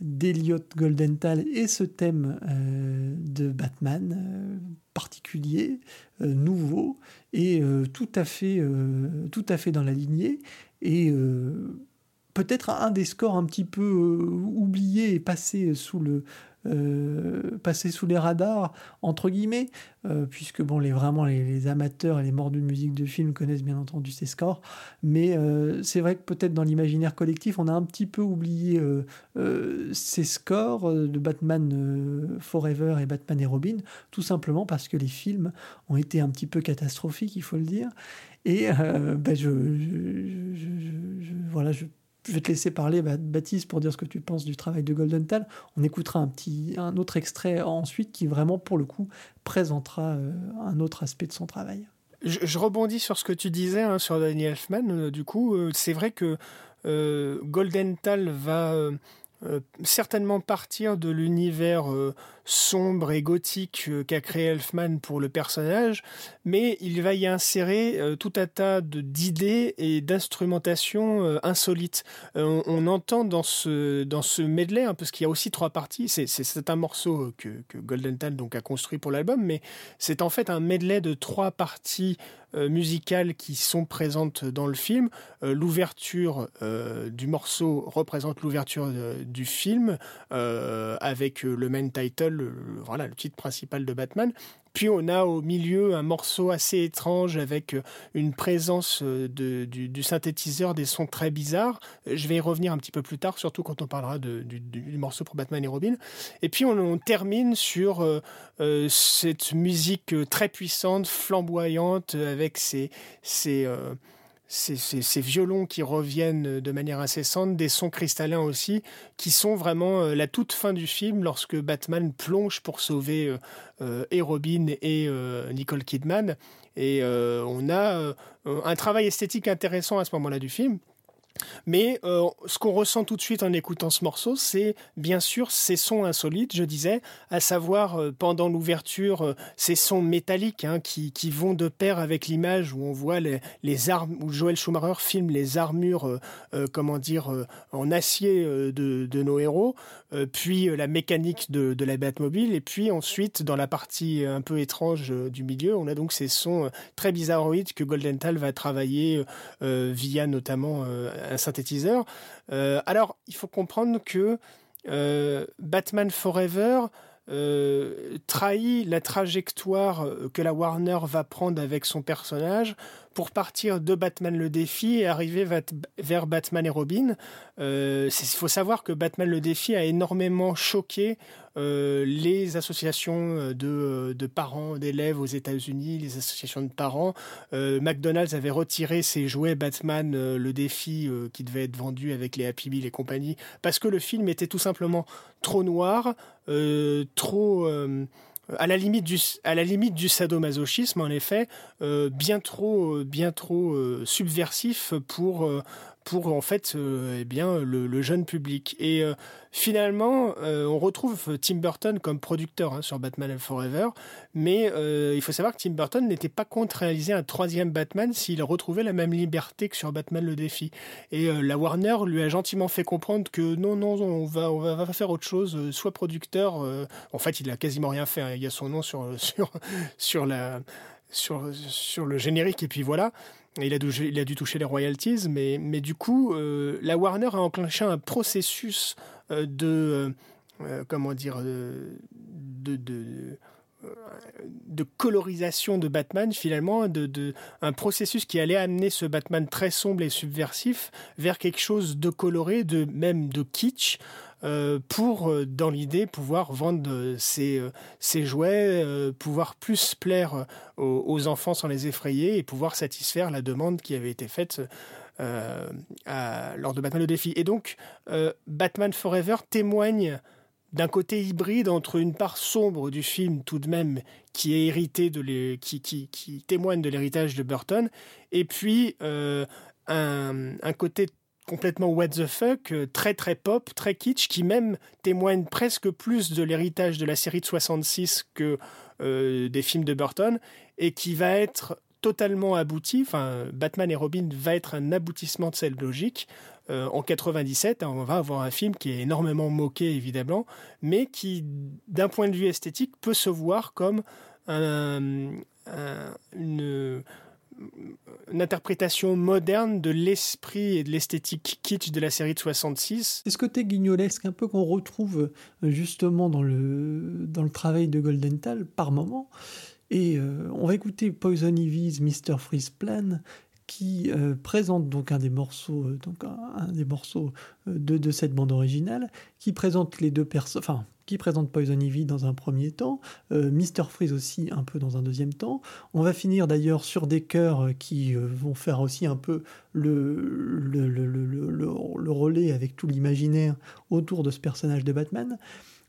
d'Eliot Goldenthal et ce thème de Batman particulier, nouveau et tout, à fait, tout à fait dans la lignée. Et peut-être un des scores un petit peu oubliés et passé sous le, euh, passer sous les radars, entre guillemets, euh, puisque bon, les, vraiment les, amateurs et les morts de musique de film connaissent bien entendu ces scores, mais euh, c'est vrai que peut-être dans l'imaginaire collectif, on a un petit peu oublié ces scores de Batman Forever et Batman et Robin, tout simplement parce que les films ont été un petit peu catastrophiques, il faut le dire. Et ben je, voilà, je je vais te laisser parler, Baptiste, pour dire ce que tu penses du travail de Golden Tal. On écoutera un, petit, un autre extrait ensuite qui vraiment, pour le coup, présentera euh, un autre aspect de son travail. Je, rebondis sur ce que tu disais hein, sur Daniel Elfman. Euh, du coup, euh, c'est vrai que Golden Tal va certainement partir de l'univers sombre et gothique euh, qu'a créé Elfman pour le personnage, mais il va y insérer tout un tas d'idées et d'instrumentation insolites. On, entend dans ce, dans ce medley, hein, parce qu'il y a aussi trois parties, c'est un morceau que, que Golden Tal donc, a construit pour l'album, mais c'est en fait un medley de trois parties euh, musicales qui sont présentes dans le film. Euh, l'ouverture euh, du morceau représente l'ouverture du film avec le main title, voilà, le titre principal de Batman. Puis on a au milieu un morceau assez étrange avec euh, une présence euh, de, du, synthétiseur, des sons très bizarres. Euh, je vais y revenir un petit peu plus tard, surtout quand on parlera du, morceau pour Batman et Robin. Et puis on, termine sur cette musique très puissante, flamboyante, avec ces, ces, violons qui reviennent de manière incessante, des sons cristallins aussi, qui sont vraiment euh, la toute fin du film lorsque Batman plonge pour sauver euh, euh, et Robin et Nicole Kidman. Et on a un travail esthétique intéressant à ce moment-là du film. Mais euh, ce qu'on ressent tout de suite en écoutant ce morceau, c'est bien sûr ces sons insolites, je disais, à savoir euh, pendant l'ouverture, euh, ces sons métalliques hein, qui, vont de pair avec l'image où on voit les, armes, où Joël Schumacher filme les armures, comment dire, en acier de, nos héros, puis la mécanique de, de, la Batmobile, et puis ensuite, dans la partie un peu étrange du milieu, on a donc ces sons très bizarroïdes que Goldenthal va travailler via notamment synthétiseur. Euh, alors, il faut comprendre que euh, Batman Forever euh, trahit la trajectoire que la Warner va prendre avec son personnage pour partir de Batman le défi et arriver vers Batman et Robin. Il faut savoir que Batman le défi a énormément choqué euh, les associations euh, euh, de, parents d'élèves aux États-Unis, les associations de parents. McDonald's avait retiré ses jouets Batman, le défi qui devait être vendu avec les Happy Meal et compagnie, parce que le film était tout simplement trop noir, trop à la limite du sadomasochisme en effet bien trop bien trop subversif pour pour en fait euh, eh bien le, jeune public. Et euh, finalement, euh, on retrouve Tim Burton comme producteur hein, sur Batman Forever, mais il faut savoir que Tim Burton n'était pas contre réaliser un troisième Batman s'il retrouvait la même liberté que sur Batman le défi. Et la Warner lui a gentiment fait comprendre que non, non, on va, on va, faire autre chose, soit producteur. en fait, il a quasiment rien fait. Hein. il y a son nom sur sur sur sur, sur le générique et puis voilà. Il a, dû, toucher les royalties, mais, du coup, euh, la Warner a enclenché un processus euh, de, euh, comment colorisation de Batman finalement, un processus qui allait amener ce Batman très sombre et subversif vers quelque chose de coloré, de même de kitsch, pour, euh, dans l'idée, pouvoir vendre ces, euh, jouets, pouvoir plus plaire aux, enfants sans les effrayer et pouvoir satisfaire la demande qui avait été faite lors de Batman le défi. Et donc, Batman Forever témoigne d'un côté hybride entre une part sombre du film tout de même qui est hérité de les, qui, qui, qui témoigne de l'héritage de Burton et puis un, un, côté complètement what the fuck, euh, très très pop, très kitsch, qui même témoigne presque plus de l'héritage de la série de 66 que euh, des films de Burton, et qui va être totalement abouti. Enfin, Batman et Robin va être un aboutissement de cette logique. Euh, en 97, on va avoir un film qui est énormément moqué, évidemment, mais qui, d'un point de vue esthétique, peut se voir comme une, interprétation moderne de l'esprit et de l'esthétique kitsch de la série de 66. C'est ce côté guignolesque un peu qu'on retrouve euh, justement dans le, dans le travail de Goldenthal par moment? Et euh, on va écouter Poison Ivy's Mr. Freeze Plan, qui euh, présente donc un des morceaux, donc un, des morceaux de, de, cette bande originale, qui présente les deux personnes, qui présente Poison Ivy dans un premier temps, Mr. Freeze aussi un peu dans un deuxième temps. On va finir d'ailleurs sur des chœurs qui vont faire aussi un peu le, le, le, le relais avec tout l'imaginaire autour de ce personnage de Batman.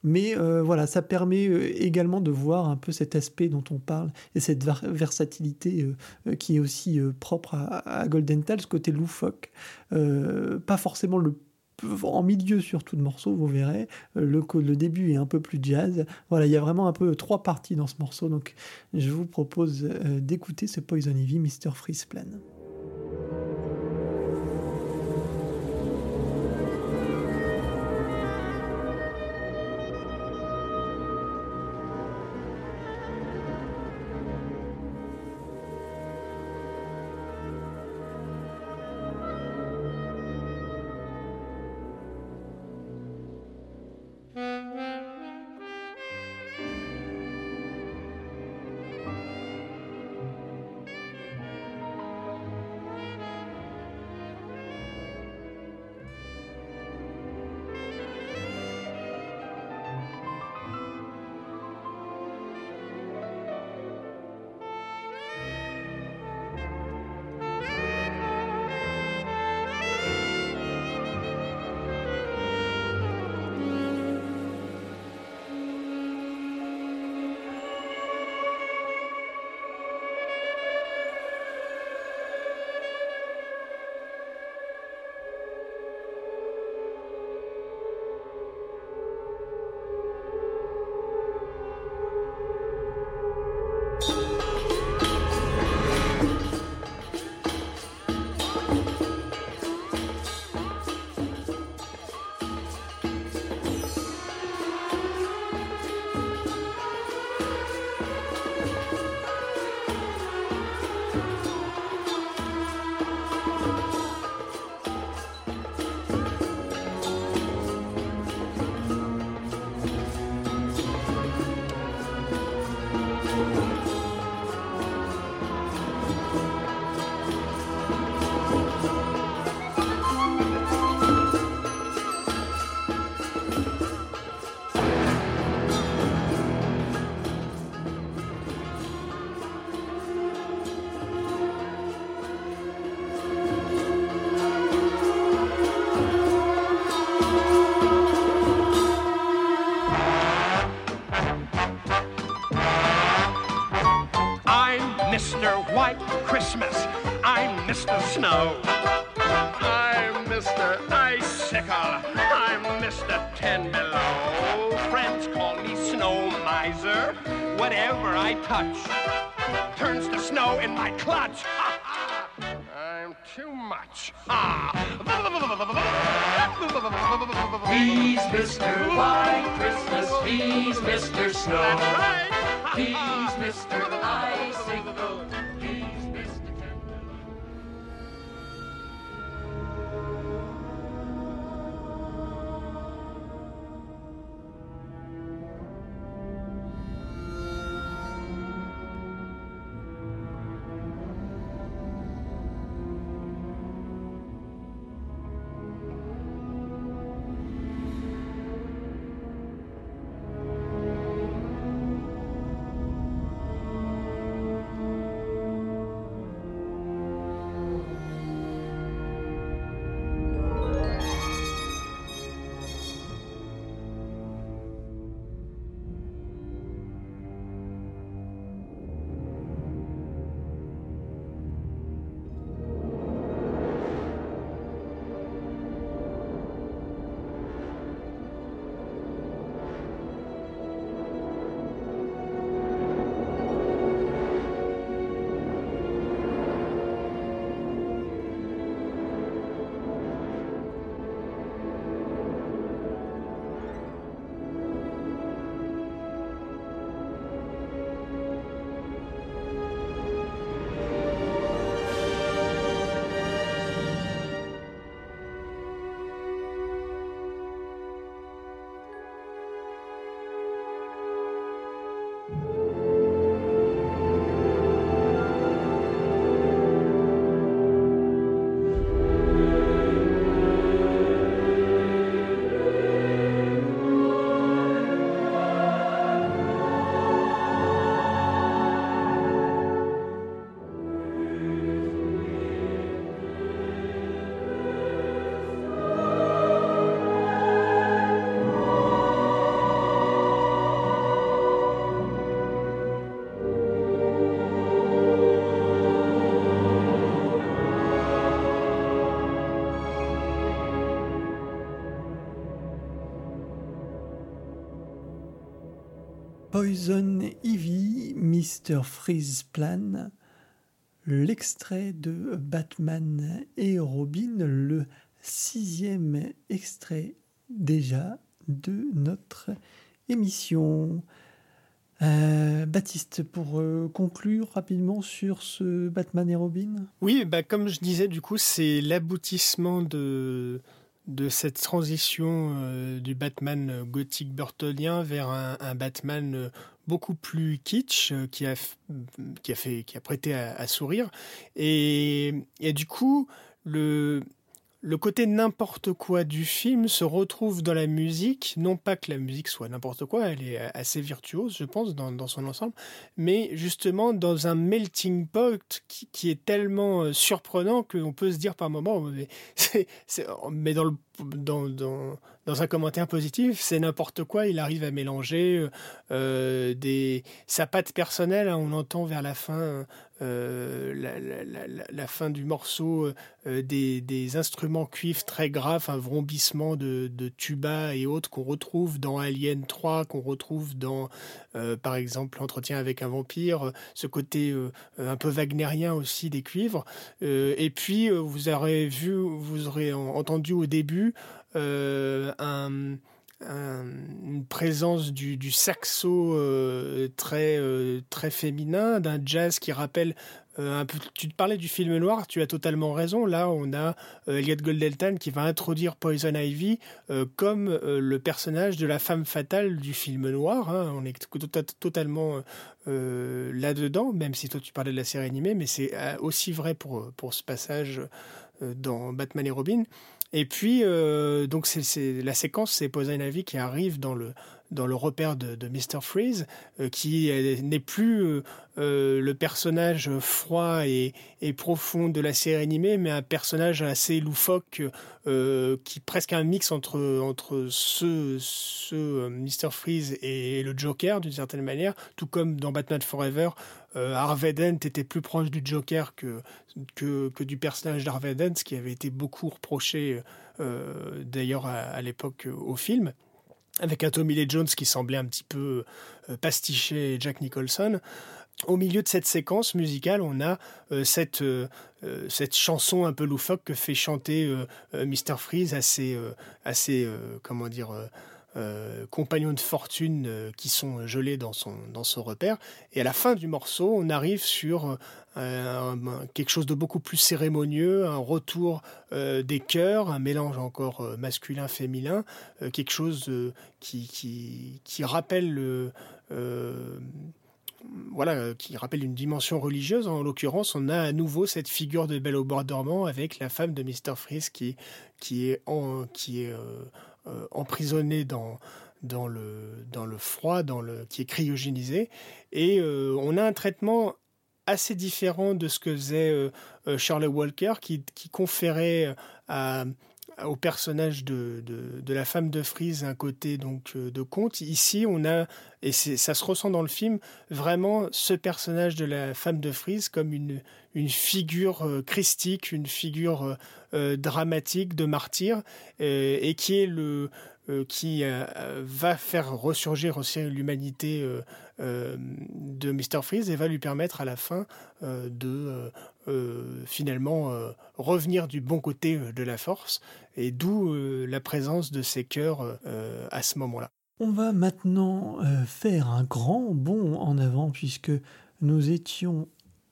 Mais euh, voilà, ça permet euh, également de voir un peu cet aspect dont on parle et cette versatilité euh, qui est aussi propre à, Golden Tal, ce côté loufoque. pas forcément le en milieu surtout de morceau, vous verrez. Le, le, début est un peu plus jazz. Voilà, il y a vraiment un peu trois parties dans ce morceau. Donc, je vous propose d'écouter ce Poison Ivy, Mr. Freeze Plan. Whatever I touch turns to snow in my clutch. I'm too much. Ah. He's Mr. White Christmas. He's Mr. Snow. He's Mr. Icicle. Poison Ivy, Mr. Freeze Plan, l'extrait de Batman et Robin, le sixième extrait déjà de notre émission. Euh, Baptiste, pour euh, conclure rapidement sur ce Batman et Robin? Oui, bah, comme je disais, du coup, c'est l'aboutissement de, de cette transition euh, du Batman gothique burtonien vers un, Batman euh, beaucoup plus kitsch euh, qui, a, qui, a fait, qui a prêté à, sourire. Et, et, du coup, le, le côté n'importe quoi du film se retrouve dans la musique. Non pas que la musique soit n'importe quoi, elle est assez virtuose, je pense, dans, son ensemble, mais justement dans un melting pot qui, est tellement surprenant qu'on peut se dire par moment, mais, mais dans le dans, dans, un commentaire positif, c'est n'importe quoi. Il arrive à mélanger euh, des, sa patte personnelle. Hein, on entend vers la fin, euh, la, fin du morceau, euh, des, instruments cuivres très graves, un vrombissement de, de tuba et autres qu'on retrouve dans Alien 3, qu'on retrouve dans, euh, par exemple, l'entretien avec un vampire, ce côté euh, un peu wagnérien aussi des cuivres. et puis, vous aurez vu, vous aurez entendu au début euh, une présence du, saxo euh, très, euh, très féminin, d'un jazz qui rappelle un peu. Tu te parlais du film noir, tu as totalement raison. Là, on a Elliot Goldeltan qui va introduire Poison Ivy comme le personnage de la femme fatale du film noir. Hein. On est tota-, totalement là-dedans, même si toi tu parlais de la série animée, mais c'est aussi vrai pour, pour ce passage dans Batman et Robin. Et puis, euh, donc c'est la séquence, c'est Poseidon Ivy qui arrive dans le, dans le repère de, de Mr. Freeze, euh, qui n'est plus euh, le personnage froid et, profond de la série animée, mais un personnage assez loufoque, qui presque un mix entre, entre ce, ce Mr. Freeze et le Joker, d'une certaine manière, tout comme dans Batman Forever, euh, Harvey Dent était plus proche du Joker que, que, du personnage d'Harvey Dent, ce qui avait été beaucoup reproché euh, d'ailleurs à, l'époque au film, avec un Tommy Lee Jones qui semblait un petit peu euh, pasticher Jack Nicholson. Au milieu de cette séquence musicale, on a cette, cette chanson un peu loufoque que fait chanter Mr. Freeze, assez, assez comment dire, euh, compagnons de fortune euh, qui sont gelés dans son, dans son repère. Et à la fin du morceau, on arrive sur euh, quelque chose de beaucoup plus cérémonieux, un retour des chœurs, un mélange encore masculin-féminin, quelque chose qui, qui, qui, rappelle le voilà, qui rappelle une dimension religieuse. En l'occurrence, on a à nouveau cette figure de Belle au bord dormant avec la femme de Mr. Freeze qui, qui est, en, qui est emprisonné dans, dans, le, dans le froid, dans le, qui est cryogénisé. Et euh, on a un traitement assez différent de ce que faisait euh, Charlie Walker, qui, qui conférait à, au personnage de, de, la femme de Frise un côté donc de conte. Ici, on a, et ça se ressent dans le film, vraiment ce personnage de la femme de Frise comme une, une figure christique, une figure euh, dramatique de martyr euh, et qui est le euh, qui va faire ressurgir aussi l'humanité de Mr. Freeze et va lui permettre à la fin de finalement revenir du bon côté de la force et d'où la présence de ces cœurs à ce moment-là. On va maintenant faire un grand bond en avant puisque nous étions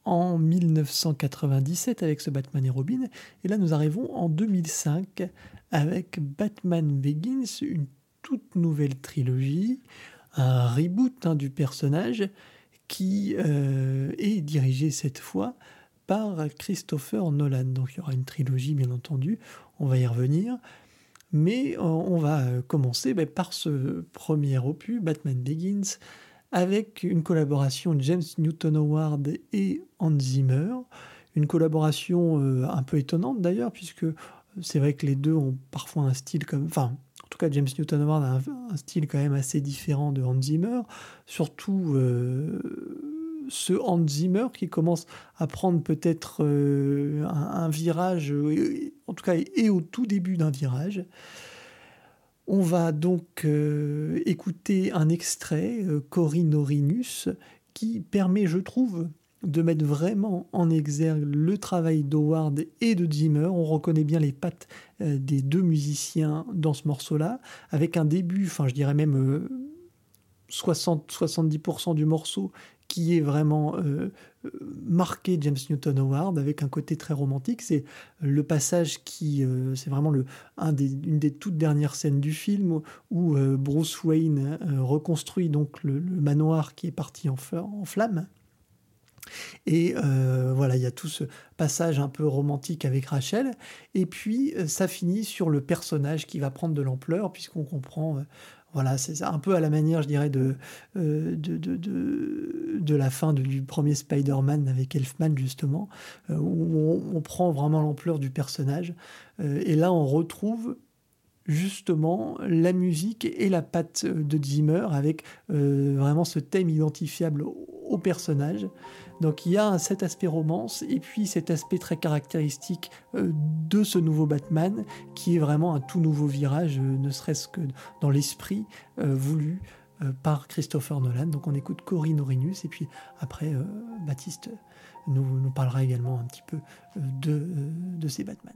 en 1997 avec ce Batman et Robin. Et là, nous arrivons en 2005 avec Batman Begins, une toute nouvelle trilogie, un reboot hein, du personnage qui euh, est dirigé cette fois par Christopher Nolan. Donc il y aura une trilogie, bien entendu, on va y revenir. Mais euh, on va commencer ben, par ce premier opus, Batman Begins, avec une collaboration James Newton Howard et Hans Zimmer. Une collaboration euh, un peu étonnante d'ailleurs, puisque c'est vrai que les deux ont parfois un style comme. Enfin, en tout cas, James Newton Howard a un, style quand même assez différent de Hans Zimmer. Surtout euh, ce Hans Zimmer qui commence à prendre peut-être euh, un, virage, en tout cas, et au tout début d'un virage. On va donc euh, écouter un extrait, euh, Corinorinus, qui permet, je trouve, de mettre vraiment en exergue le travail d'Howard et de Zimmer. On reconnaît bien les pattes euh, des deux musiciens dans ce morceau-là, avec un début, enfin je dirais même 60-70% du morceau qui est vraiment euh, marqué James Newton Howard avec un côté très romantique. C'est le passage qui, euh, c'est vraiment le, des, une des toutes dernières scènes du film où, euh, Bruce Wayne reconstruit donc le, manoir qui est parti en, en flammes. Et voilà, il y a tout ce passage un peu romantique avec Rachel. Et puis, ça finit sur le personnage qui va prendre de l'ampleur, puisqu'on comprend voilà, c'est un peu à la manière, je dirais, de, euh, de, la fin du premier Spider-Man avec Elfman, justement, euh, où on, prend vraiment l'ampleur du personnage. Euh, et là, on retrouve justement la musique et la patte de Zimmer avec vraiment ce thème identifiable au personnage. Donc il y a cet aspect romance et puis cet aspect très caractéristique euh, de ce nouveau Batman qui est vraiment un tout nouveau virage, euh, ne serait-ce que dans l'esprit euh, voulu par Christopher Nolan. Donc on écoute Corinne Orinus et puis après Baptiste nous, parlera également un petit peu de, de ces Batman.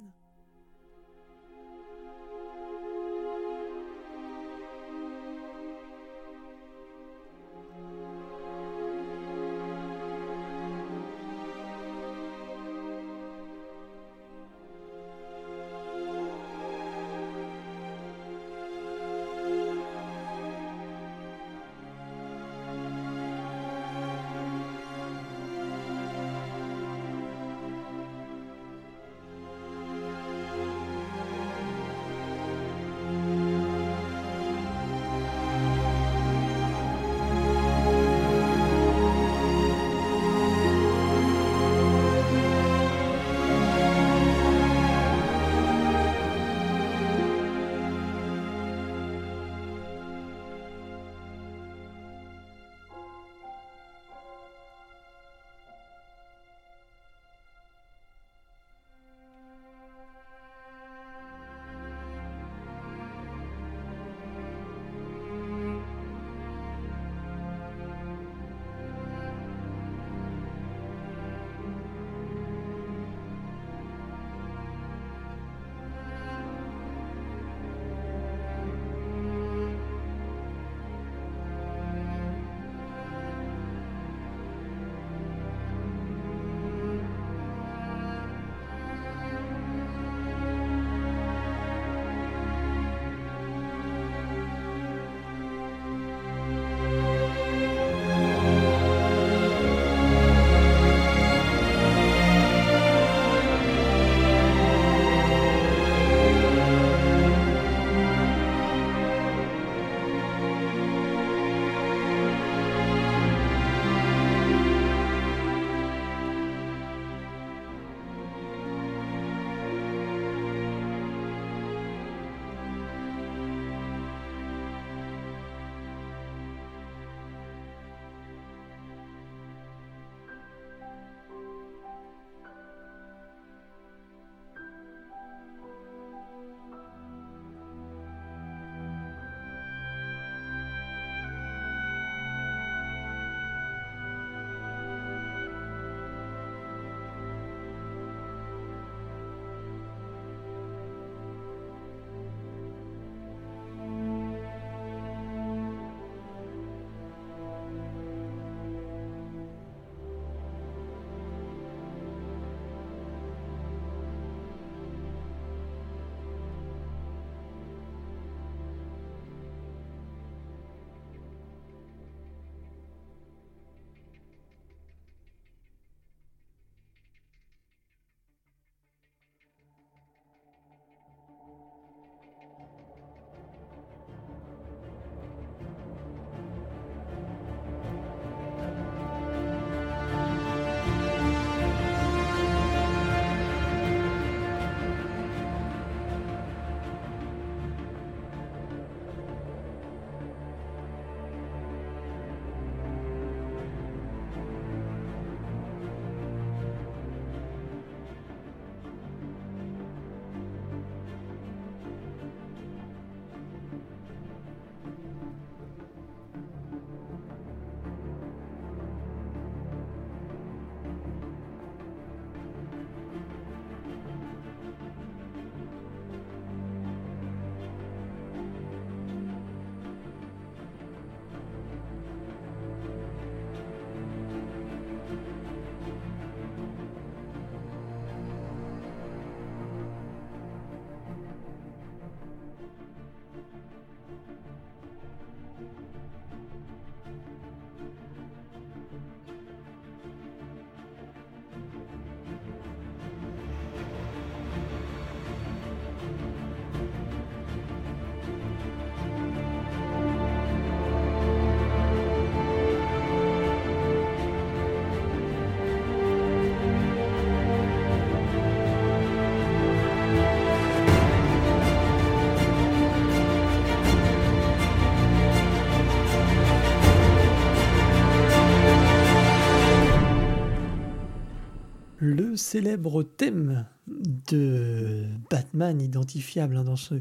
Le célèbre thème de Batman identifiable hein, dans ce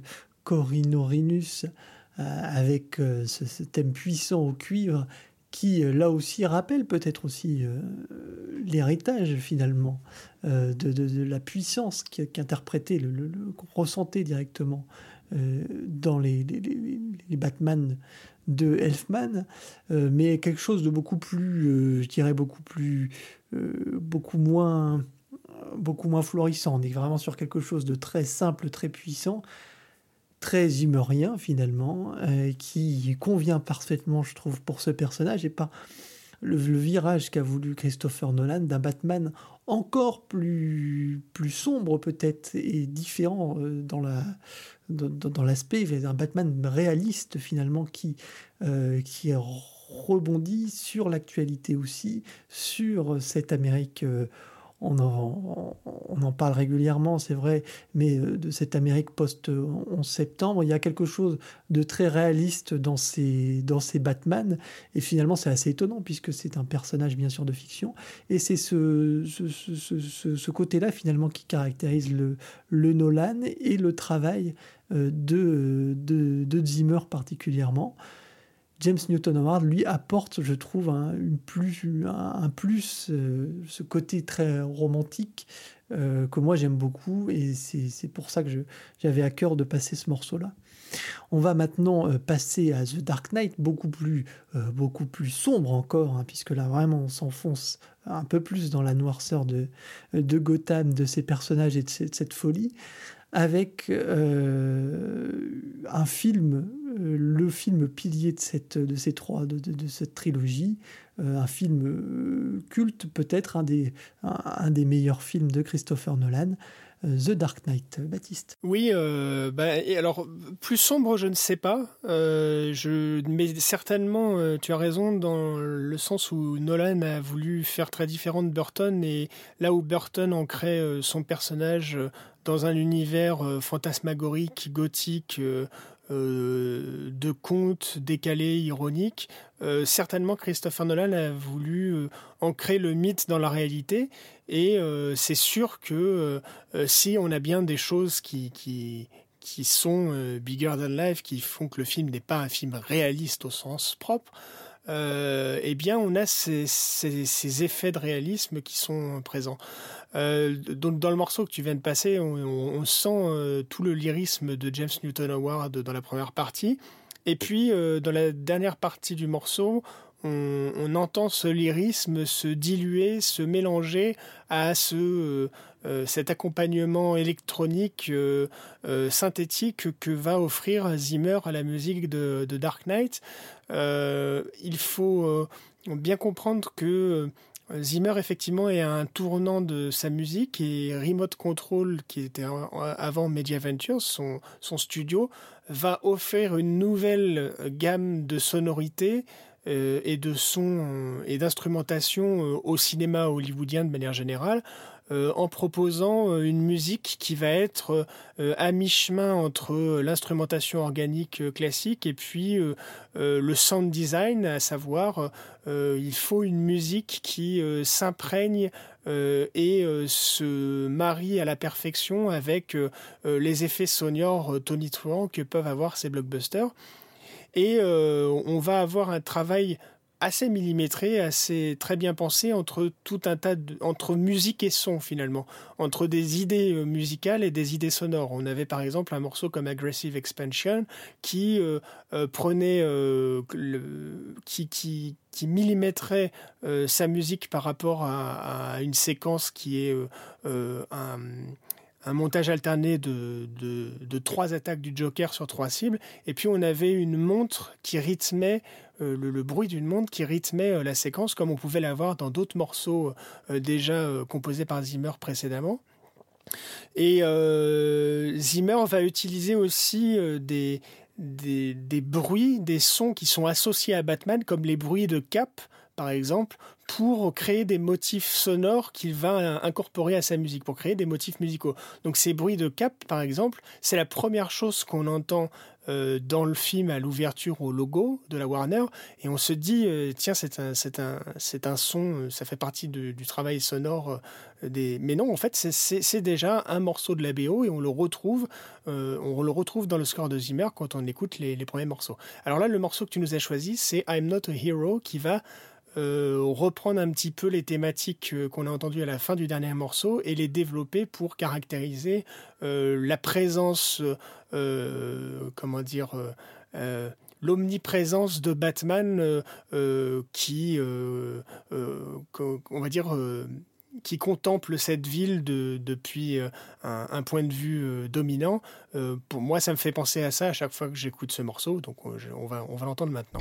Corinorinus euh, avec euh, ce, thème puissant au cuivre qui là aussi rappelle peut-être aussi l'héritage finalement de, la puissance qu'interprétait, le, ressentait directement dans les Batman de Elfman, euh, mais quelque chose de beaucoup plus, euh, je dirais beaucoup plus, euh, beaucoup moins, beaucoup moins florissant. On est vraiment sur quelque chose de très simple, très puissant, très humorien finalement, qui convient parfaitement, je trouve, pour ce personnage et pas le, virage qu'a voulu Christopher Nolan d'un Batman encore plus, plus sombre peut-être et différent dans la dans, l'aspect d'un Batman réaliste finalement qui, euh, qui rebondit sur l'actualité aussi, sur cette Amérique euh, on en, parle régulièrement, c'est vrai, mais euh, de cette Amérique post-11 septembre, il y a quelque chose de très réaliste dans ces, dans ces Batman, et finalement c'est assez étonnant puisque c'est un personnage bien sûr de fiction, et c'est ce, ce, côté-là finalement qui caractérise le, le Nolan et le travail de, de, de Zimmer particulièrement. James Newton Howard, lui, apporte, je trouve, un, une plus, un, plus euh, ce côté très romantique euh, que moi j'aime beaucoup, et c'est pour ça que j'avais à cœur de passer ce morceau-là. On va maintenant euh, passer à The Dark Knight, beaucoup plus, beaucoup plus sombre encore, hein, puisque là vraiment on s'enfonce un peu plus dans la noirceur de, de Gotham, de ses personnages et de cette folie avec euh, un film, euh, le film pilier de cette, ces trois, de, cette trilogie, euh, un film culte, peut-être un, des meilleurs films de Christopher Nolan. The Dark Knight, Baptiste. Oui, bah, et alors plus sombre, je ne sais pas. je, mais certainement, tu as raison dans le sens où Nolan a voulu faire très différent de Burton et là où Burton ancrait son personnage dans un univers euh, fantasmagorique, gothique, euh, euh, de contes décalés, ironiques. certainement, Christopher Nolan a voulu ancrer le mythe dans la réalité, et c'est sûr que si on a bien des choses qui, qui sont bigger than life, qui font que le film n'est pas un film réaliste au sens propre, eh bien, on a ces, ces, ces, effets de réalisme qui sont présents. Euh, dans, le morceau que tu viens de passer, on, sent euh, tout le lyrisme de James Newton Howard dans la première partie. Et puis, euh, dans la dernière partie du morceau, on, entend ce lyrisme se diluer, se mélanger à ce, cet accompagnement électronique synthétique que va offrir Zimmer à la musique de, Dark Knight. il faut bien comprendre que Zimmer, effectivement, est un tournant de sa musique et Remote Control, qui était avant Media Ventures, son, son studio, va offrir une nouvelle gamme de sonorités euh, et de sons et d'instrumentation euh, au cinéma hollywoodien de manière générale. Euh, en proposant euh, une musique qui va être euh, à mi-chemin entre l'instrumentation organique classique et puis le sound design, à savoir il faut une musique qui s'imprègne et se marie à la perfection avec les effets sonores tonitruants que peuvent avoir ces blockbusters. Et on va avoir un travail assez millimétré, assez très bien pensé entre tout un tas de, entre musique et son finalement, entre des idées euh, musicales et des idées sonores. On avait par exemple un morceau comme Aggressive Expansion qui euh, euh, prenait, qui, qui, qui millimétrait sa musique par rapport à, une séquence qui est un un montage alterné de, trois attaques du Joker sur trois cibles, et puis on avait une montre qui rythmait euh, le, bruit d'une montre qui rythmait euh, la séquence, comme on pouvait l'avoir dans d'autres morceaux euh, déjà composés par Zimmer précédemment. Et Zimmer va utiliser aussi des, bruits, des sons qui sont associés à Batman, comme les bruits de cap, par exemple, pour créer des motifs sonores qu'il va incorporer à sa musique, pour créer des motifs musicaux. Donc ces bruits de cap, par exemple, c'est la première chose qu'on entend euh, dans le film à l'ouverture au logo de la Warner et on se dit euh, tiens c'est un c'est un c'est un son euh, ça fait partie du travail sonore des mais non en fait c'est déjà un morceau de la BO et on le retrouve on le retrouve dans le score de Zimmer quand on écoute les, les premiers morceaux alors là le morceau que tu nous as choisi c'est I'm Not a Hero qui va euh, reprendre un petit peu les thématiques euh, qu'on a entendues à la fin du dernier morceau et les développer pour caractériser euh, la présence, comment dire, l'omniprésence de Batman qui, on va dire, qui contemple cette ville depuis un, point de vue dominant. pour moi, ça me fait penser à ça à chaque fois que j'écoute ce morceau, donc on va, on va l'entendre maintenant.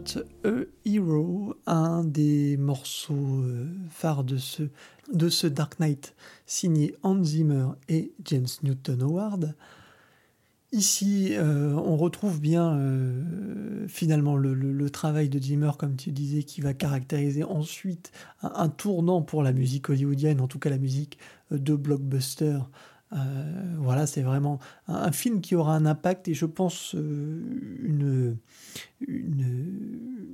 Not a Hero, un des morceaux euh, phares de ce, Dark Knight signé Hans Zimmer et James Newton Howard. Ici, euh, on retrouve bien euh, finalement le, travail de Zimmer, comme tu disais, qui va caractériser ensuite un, tournant pour la musique hollywoodienne, en tout cas la musique de blockbuster. Voilà, c'est vraiment un, film qui aura un impact et je pense une,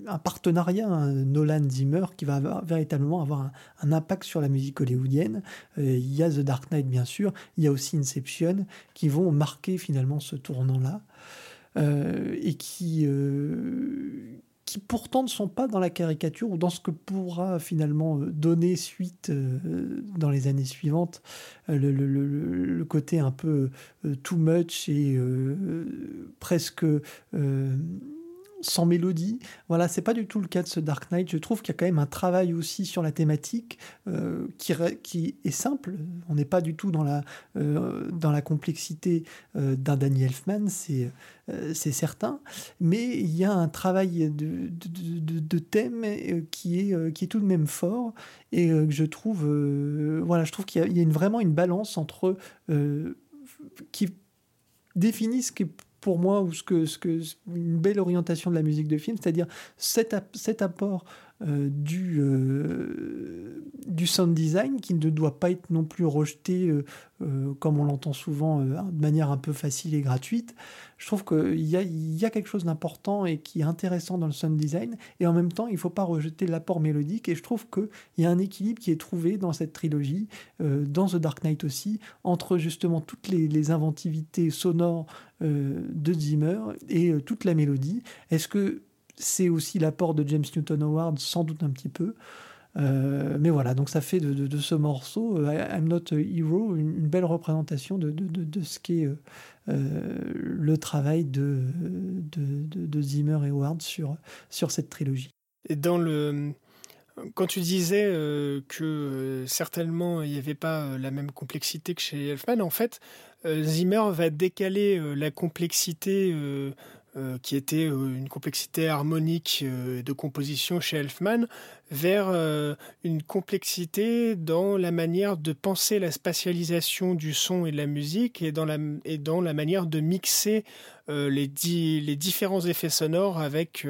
un partenariat Nolan-Zimmer qui va avoir- véritablement avoir un, impact sur la musique hollywoodienne. Euh, il y a The Dark Knight, bien sûr, il y a aussi Inception, qui vont marquer finalement ce tournant-là. Euh, et qui, euh, qui pourtant ne sont pas dans la caricature ou dans ce que pourra finalement euh, donner suite dans les années suivantes, le, côté un peu too much et presque sans mélodie. Voilà, c'est pas du tout le cas de ce Dark Knight. Je trouve qu'il y a quand même un travail aussi sur la thématique euh, qui, est simple. On n'est pas du tout dans la, euh, dans la complexité euh, d'un Danny Elfman, c'est c'est certain. Mais il y a un travail de, thème qui est, qui est tout de même fort et que je trouve, voilà, je trouve qu'il y a, il y a une- vraiment une balance entre qui définit ce qui est pour moi ou ce que, ce que une belle orientation de la musique de film, c'est-à-dire cet, ap- cet apport euh, du, euh, du sound design qui ne doit pas être non plus rejeté euh, comme on l'entend souvent de manière un peu facile et gratuite. Je trouve qu'il y a, y a quelque chose d'important et qui est intéressant dans le sound design et en même temps il ne faut pas rejeter l'apport mélodique et je trouve qu'il y a un équilibre qui est trouvé dans cette trilogie, dans The Dark Knight aussi, entre justement toutes les, les inventivités sonores de Zimmer et toute la mélodie. Est-ce que c'est aussi l'apport de James Newton Howard Sans doute un petit peu. Euh, mais voilà, donc ça fait de, de- ce morceau, euh, I'm Not a Hero, une, belle représentation de, de- ce qu'est euh, euh, le travail de, Zimmer et Howard sur, sur cette trilogie. Et dans le quand tu disais que certainement il n'y avait pas la même complexité que chez Elfman, en fait, Zimmer va décaler la complexité euh, qui était euh, une complexité harmonique euh, de composition chez Elfman vers une complexité dans la manière de penser la spatialisation du son et de la musique et dans la, et dans la manière de mixer les, les différents effets sonores avec,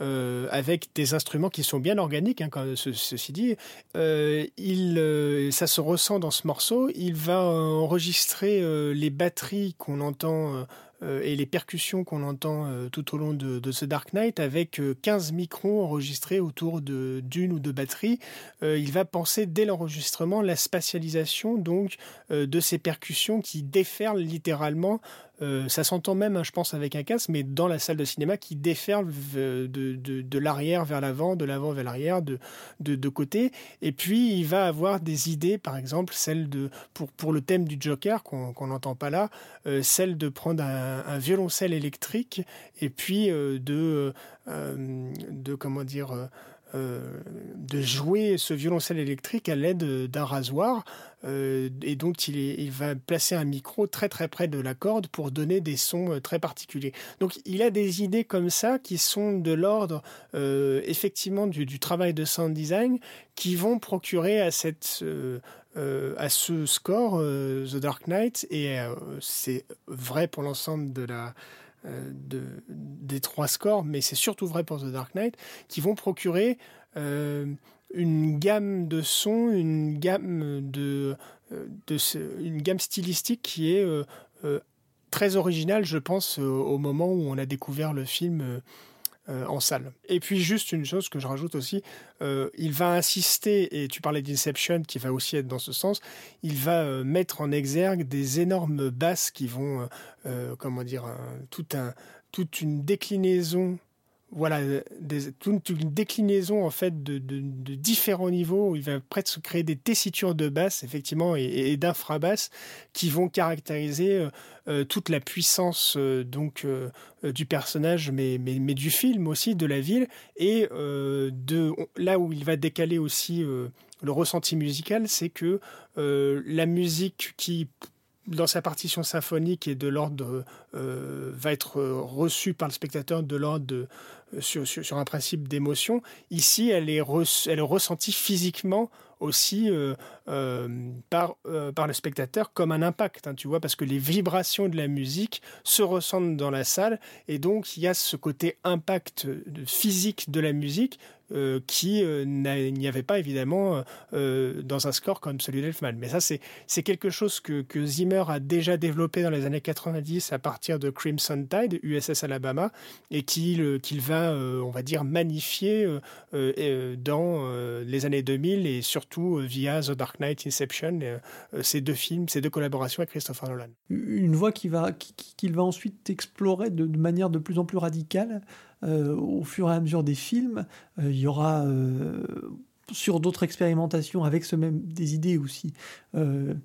avec des instruments qui sont bien organiques, hein, ceci dit. Il, ça se ressent dans ce morceau. Il va enregistrer les batteries qu'on entend et les percussions qu'on entend euh, tout au long de, de ce Dark Knight avec euh, 15 micros enregistrés autour de- d'une ou deux batteries. Euh, il va penser dès l'enregistrement la spatialisation donc euh, de ces percussions qui déferlent littéralement euh, ça s'entend même, hein, je pense, avec un casque, mais dans la salle de cinéma qui déferle v- de, de, l'arrière vers l'avant, de l'avant vers l'arrière, de, de, de côté. Et puis, il va avoir des idées, par exemple, celle de, pour, pour le thème du Joker, qu'on n'entend pas là, euh, celle de prendre un, violoncelle électrique et puis euh, de, euh, de, comment dire, euh, de jouer ce violoncelle électrique à l'aide d'un rasoir. et donc il, va placer un micro très très près de la corde pour donner des sons très particuliers. Donc il a des idées comme ça qui sont de l'ordre effectivement du, travail de sound design qui vont procurer à cette euh, à ce score, euh, The Dark Knight, et euh, c'est vrai pour l'ensemble de la, de, des trois scores, mais c'est surtout vrai pour The Dark Knight, qui vont procurer une gamme de sons, une gamme de, de une gamme stylistique qui est très originale, je pense, au moment où on a découvert le film euh, en salle. Et puis juste une chose que je rajoute aussi, euh, il va insister, et tu parlais d'Inception qui va aussi être dans ce sens, il va euh, mettre en exergue des énormes basses qui vont, comment dire, tout un, toute une déclinaison voilà, des, toute une déclinaison en fait de, différents niveaux. Où il va presque créer des tessitures de basse effectivement et, et d'infrabasses qui vont caractériser euh, euh, toute la puissance euh, donc du personnage mais, mais, mais, du film aussi de la ville. Et de là où il va décaler aussi le ressenti musical c'est que la musique qui dans sa partition symphonique et de l'ordre euh, va être reçue par le spectateur de l'ordre de euh, sur, sur, un principe d'émotion. Ici, elle est, elle est ressentie physiquement aussi euh, par, par le spectateur comme un impact, hein, tu vois, parce que les vibrations de la musique se ressentent dans la salle et donc il y a ce côté impact physique de la musique euh, qui euh, n'y avait pas évidemment euh, dans un score comme celui d'Elfman. Mais ça, c'est quelque chose que, que, Zimmer a déjà développé dans les années 90 à partir de Crimson Tide, USS Alabama, et qu'il va, on va dire, magnifier dans les années 2000 et surtout via The Dark Knight, Inception, ces deux films, ces deux collaborations avec Christopher Nolan. Une voie qu'il va, ensuite explorer de, manière de plus en plus radicale euh, au fur et à mesure des films. Euh, il y aura euh, sur d'autres expérimentations avec ce même des idées aussi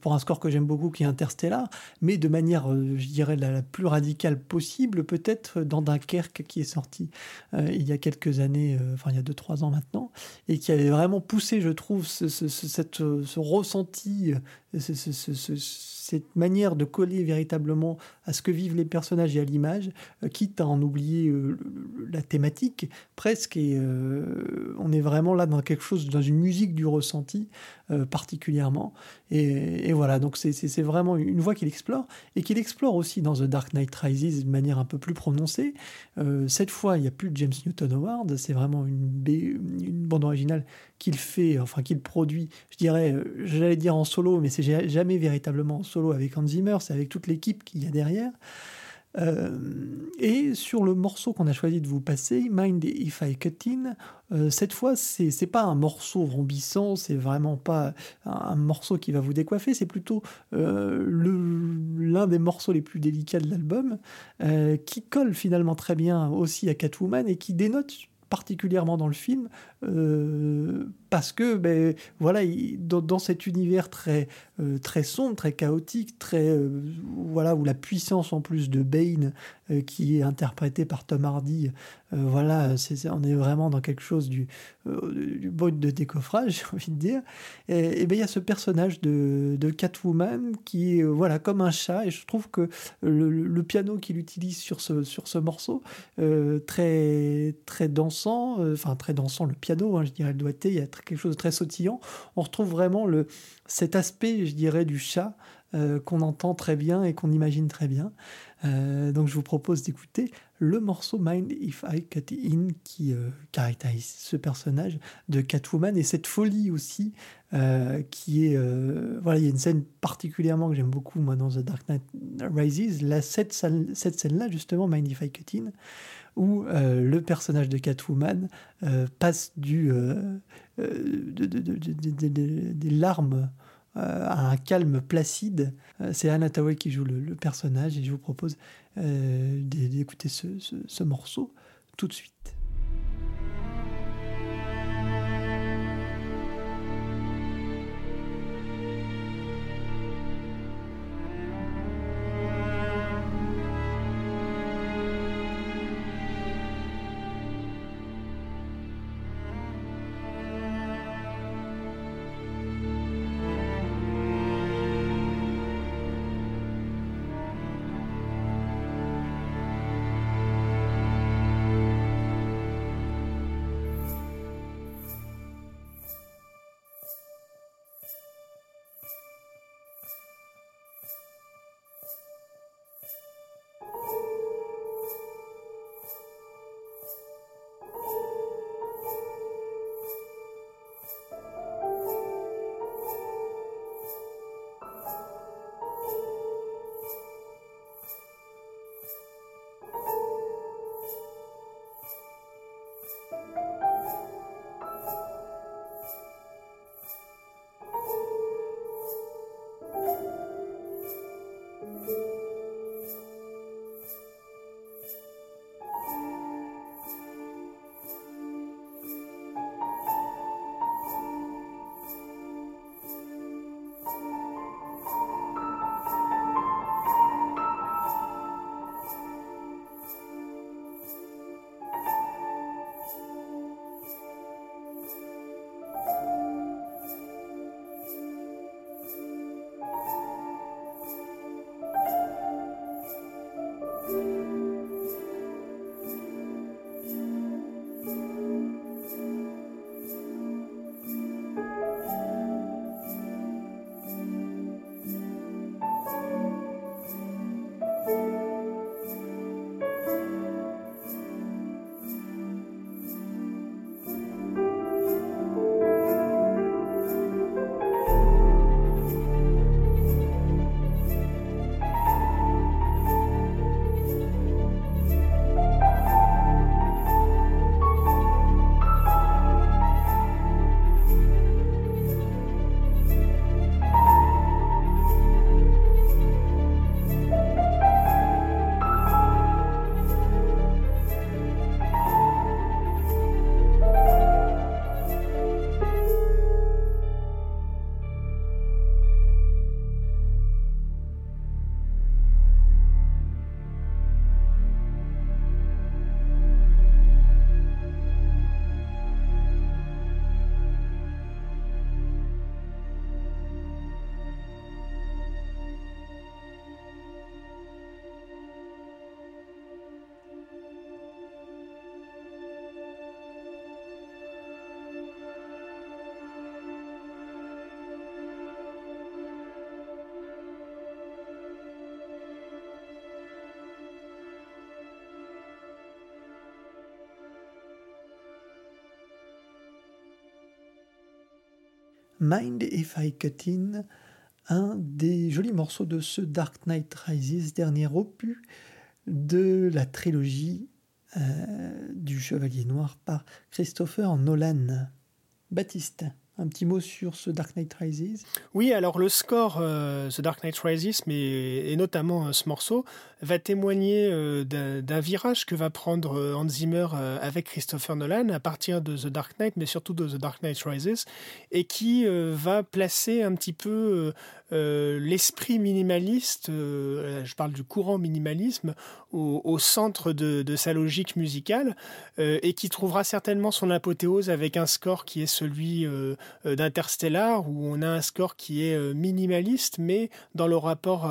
pour un score que j'aime beaucoup qui est Interstellar mais de manière je dirais la, plus radicale possible peut-être dans Dunkerque qui est sorti il y a quelques années enfin il y a 2-3 ans maintenant et qui avait vraiment poussé je trouve ce, ce, cette, ce ressenti ce, cette manière de coller véritablement à ce que vivent les personnages et à l'image, euh, quitte à en oublier euh, la thématique presque. Et euh, on est vraiment là dans quelque chose, dans une musique du ressenti particulièrement. Et, voilà, donc c'est vraiment une voie qu'il explore et qu'il explore aussi dans The Dark Knight Rises de manière un peu plus prononcée. cette fois, il n'y a plus de James Newton Howard, c'est vraiment une, une bande originale qu'il fait, enfin qu'il produit, je dirais, j'allais dire en solo, mais c'est jamais véritablement en solo avec Hans Zimmer, c'est avec toute l'équipe qu'il y a derrière. Euh, et sur le morceau qu'on a choisi de vous passer, Mind If I Cut In, euh, cette fois, c'est, c'est pas un morceau rombissant, c'est vraiment pas un, morceau qui va vous décoiffer, c'est plutôt euh, l'un des morceaux les plus délicats de l'album, qui colle finalement très bien aussi à Catwoman et qui dénote particulièrement dans le film euh, parce que ben, voilà dans, cet univers très euh, très sombre très chaotique très euh, voilà où la puissance en plus de Bane qui est interprété par Tom Hardy voilà c'est, on est vraiment dans quelque chose du du de décoffrage j'ai envie de dire. Et, ben il y a ce personnage de, de Catwoman qui est voilà comme un chat. Et je trouve que le, piano qu'il utilise sur ce sur ce morceau très très dansant enfin très dansant le piano Hein, je dirais le doigté, il quelque chose de très sautillant. On retrouve vraiment le, cet aspect, je dirais, du chat euh, qu'on entend très bien et qu'on imagine très bien. Euh, donc je vous propose d'écouter le morceau Mind If I Cut In qui euh, caractérise ce personnage de Catwoman et cette folie aussi qui est voilà il y a une scène particulièrement que j'aime beaucoup moi dans The Dark Knight Rises la cette, cette scène là justement Mind If I Cut In où euh, le personnage de Catwoman euh, passe du, euh, des larmes à un calme placide. C'est Anna qui joue le, personnage et je vous propose d'écouter ce morceau tout de suite. Mind If I Cut In, un des jolis morceaux de ce Dark Knight Rises, dernier opus de la trilogie euh, du Chevalier Noir par Christopher Nolan. Baptiste un petit mot sur ce Dark Knight Rises? Oui, alors le score, euh, The Dark Knight Rises, mais, et notamment euh, ce morceau, va témoigner euh, d'un virage que va prendre Hans Zimmer avec Christopher Nolan à partir de The Dark Knight, mais surtout de The Dark Knight Rises, et qui va placer un petit peu l'esprit minimaliste, je parle du courant minimalisme, au, centre de, sa logique musicale, et qui trouvera certainement son apothéose avec un score qui est celui euh, d'Interstellar où on a un score qui est euh, minimaliste mais dans le rapport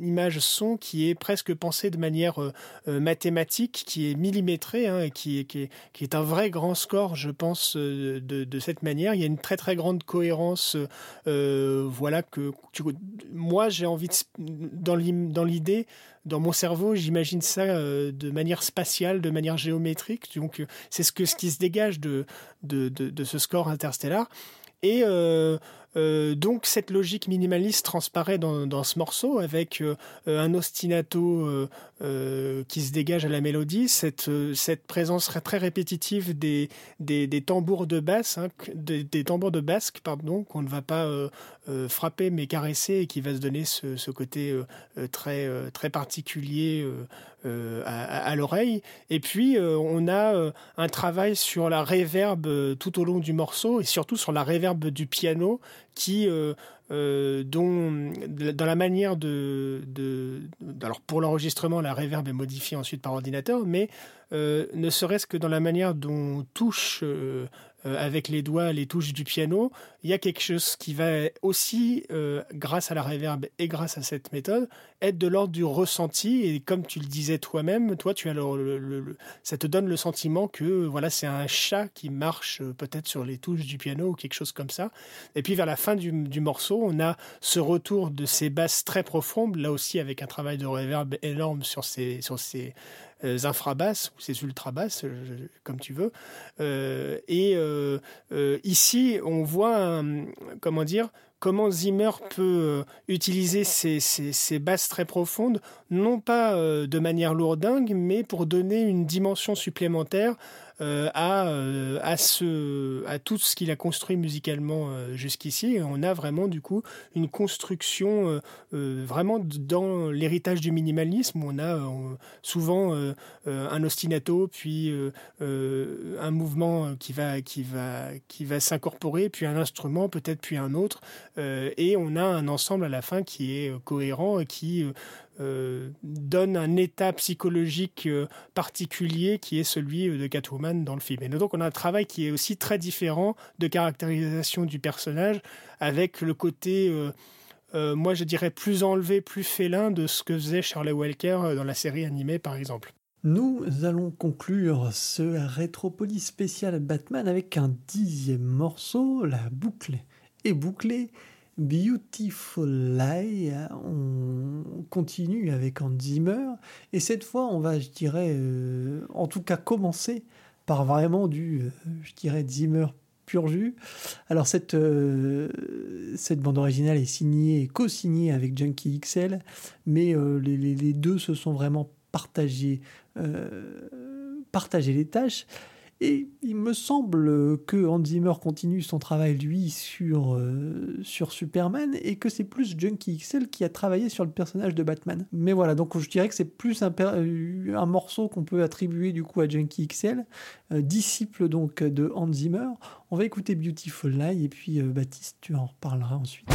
image-son qui est presque pensé de manière euh, mathématique, qui est millimétré hein, et qui, qui, est, un vrai grand score, je pense, de, cette manière. Il y a une très très grande cohérence. voilà que moi j'ai envie dans l'idée dans mon cerveau, j'imagine ça de manière spatiale, de manière géométrique. Donc, c'est ce, ce qui se dégage de, de, de ce score interstellar. Et euh, euh, donc cette logique minimaliste transparaît dans, ce morceau avec euh, un ostinato qui se dégage à la mélodie, cette, cette présence très répétitive des, tambours de basse, hein, des, tambours de basque pardon, qu'on ne va pas frapper mais caresser et qui va se donner ce, côté très, particulier euh, à, l'oreille. Et puis, euh, on a euh, un travail sur la réverbe tout au long du morceau et surtout sur la réverbe du piano qui, dont, dans la manière de, alors pour l'enregistrement, la réverbe est modifiée ensuite par ordinateur, mais ne serait-ce que dans la manière dont touche euh, avec les doigts les touches du piano, il y a quelque chose qui va aussi, euh, grâce à la réverb et grâce à cette méthode, être de l'ordre du ressenti. Et comme tu le disais toi-même, toi, tu as ça te donne le sentiment que voilà, c'est un chat qui marche euh, peut-être sur les touches du piano ou quelque chose comme ça. Et puis vers la fin du, morceau, on a ce retour de ces basses très profondes, là aussi avec un travail de réverb énorme sur ces, sur ces euh, infrabasses ou ces ultrabasses, comme tu veux. Euh, et euh, ici, on voit, comment dire, comment Zimmer peut utiliser ces, ces, basses très profondes, non pas de manière lourdingue, mais pour donner une dimension supplémentaire euh, à, euh, à, ce, tout ce qu'il a construit musicalement euh, jusqu'ici. On a vraiment du coup une construction vraiment dans l'héritage du minimalisme. On a souvent un ostinato, puis un mouvement qui va, qui va, qui va s'incorporer, puis un instrument, peut-être puis un autre. et on a un ensemble à la fin qui est cohérent et qui euh, donne un état psychologique euh, particulier qui est celui euh, de Catwoman dans le film. Et donc on a un travail qui est aussi très différent de caractérisation du personnage avec le côté, moi je dirais, plus enlevé, plus félin de ce que faisait Charlie Walker dans la série animée par exemple. Nous allons conclure ce Rétropolis spécial Batman avec un dixième morceau, la boucle est bouclée. Beautiful Lie, on continue avec Hans Zimmer, et cette fois on va, je dirais, euh, en tout cas commencer par vraiment du, euh, je dirais, Zimmer pur jus. Alors cette, euh, cette bande originale est signée, co-signée avec Junkie XL, mais les, les, deux se sont vraiment partagés, partagés les tâches. Et il me semble que Hans Zimmer continue son travail, lui, sur, euh, sur Superman, et que c'est plus Junkie XL qui a travaillé sur le personnage de Batman. Mais voilà, donc je dirais que c'est plus un, euh, morceau qu'on peut attribuer du coup à Junkie XL, euh, disciple donc de Hans Zimmer. On va écouter Beautiful Lie, et puis Baptiste, tu en reparleras ensuite.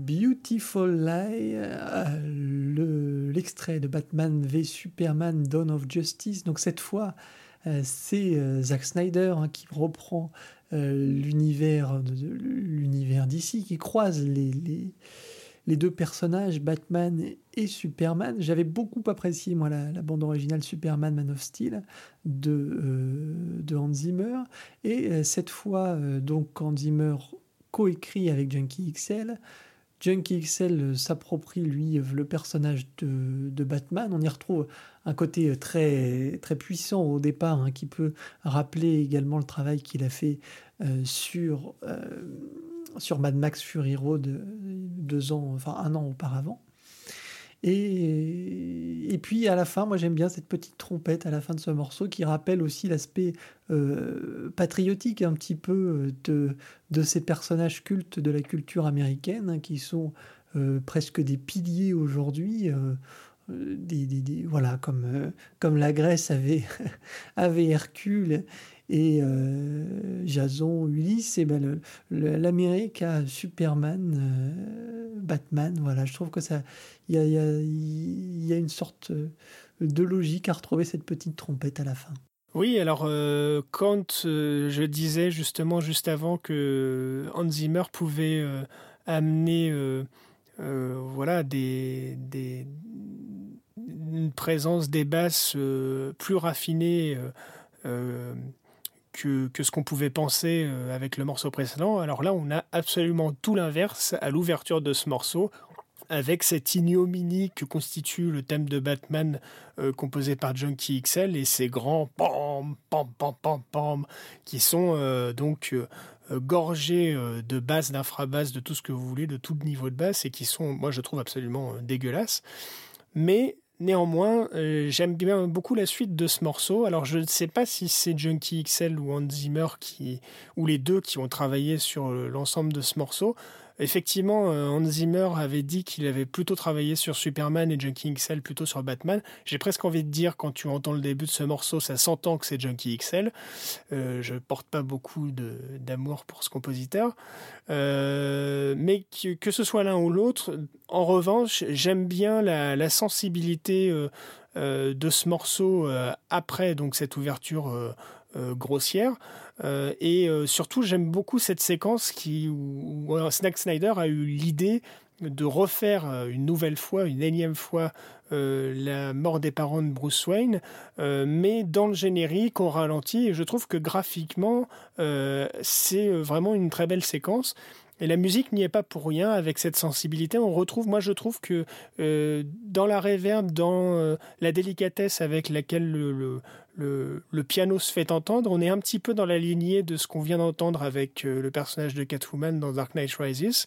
Beautiful Lie, euh, l'extrait de Batman v Superman Dawn of Justice. Donc cette fois, euh, c'est euh, Zack Snyder hein, qui reprend l'univers d'ici, qui croise les, deux personnages, Batman et Superman. J'avais beaucoup apprécié moi la, bande originale Superman Man of Steel de, de Hans Zimmer. Et cette fois, donc Hans Zimmer coécrit avec Junkie XL Junkie XL euh, s'approprie, lui, euh, le personnage de, Batman. On y retrouve un côté euh, très, très puissant au départ, hein, qui peut rappeler également le travail qu'il a fait sur, sur Mad Max Fury Road deux ans, enfin un an auparavant. Et, puis à la fin, moi j'aime bien cette petite trompette à la fin de ce morceau qui rappelle aussi l'aspect euh, patriotique un petit peu euh, de, ces personnages cultes de la culture américaine hein, qui sont euh, presque des piliers aujourd'hui. Voilà, comme, comme la Grèce avait, avait Hercule et euh, Jason, Ulysse, et ben l'Amérique a Superman, euh, Batman. Voilà, je trouve que ça, il y a, une sorte de logique à retrouver cette petite trompette à la fin. Oui, alors euh, quand je disais justement juste avant que Hans Zimmer pouvait amener voilà des, des, une présence des basses plus raffinée que, ce qu'on pouvait penser euh, avec le morceau précédent. Alors là, on a absolument tout l'inverse à l'ouverture de ce morceau, avec cette ignominie que constitue le thème de Batman euh, composé par Junkie XL et ces grands pam pam pam pam pam qui sont euh, donc gorgés de basses, d'infrabasses, de tout ce que vous voulez, de tout niveau de basse et qui sont, moi je trouve absolument dégueulasses. Mais Néanmoins, euh, j'aime bien beaucoup la suite de ce morceau. Alors, je ne sais pas si c'est Junkie XL ou Hans Zimmer qui, ou les deux qui ont travaillé sur euh, l'ensemble de ce morceau. Effectivement, euh, Hans Zimmer avait dit qu'il avait plutôt travaillé sur Superman et Junkie XL plutôt sur Batman. J'ai presque envie de dire, quand tu entends le début de ce morceau, ça s'entend que c'est Junkie XL. Euh, je porte pas beaucoup d'amour pour ce compositeur. Euh, mais que, ce soit l'un ou l'autre, en revanche, j'aime bien la, sensibilité euh, de ce morceau après donc cette ouverture grossière. Euh, et euh, surtout, j'aime beaucoup cette séquence qui, où, Snack Snyder a eu l'idée de refaire euh, une nouvelle fois, une énième fois, la mort des parents de Bruce Wayne, mais dans le générique, on ralentit, et je trouve que graphiquement, c'est vraiment une très belle séquence. Et la musique n'y est pas pour rien avec cette sensibilité. On retrouve, moi je trouve que dans la réverb, dans la délicatesse avec laquelle le, le, piano se fait entendre. On est un petit peu dans la lignée de ce qu'on vient d'entendre avec euh, le personnage de Catwoman dans Dark Knight Rises.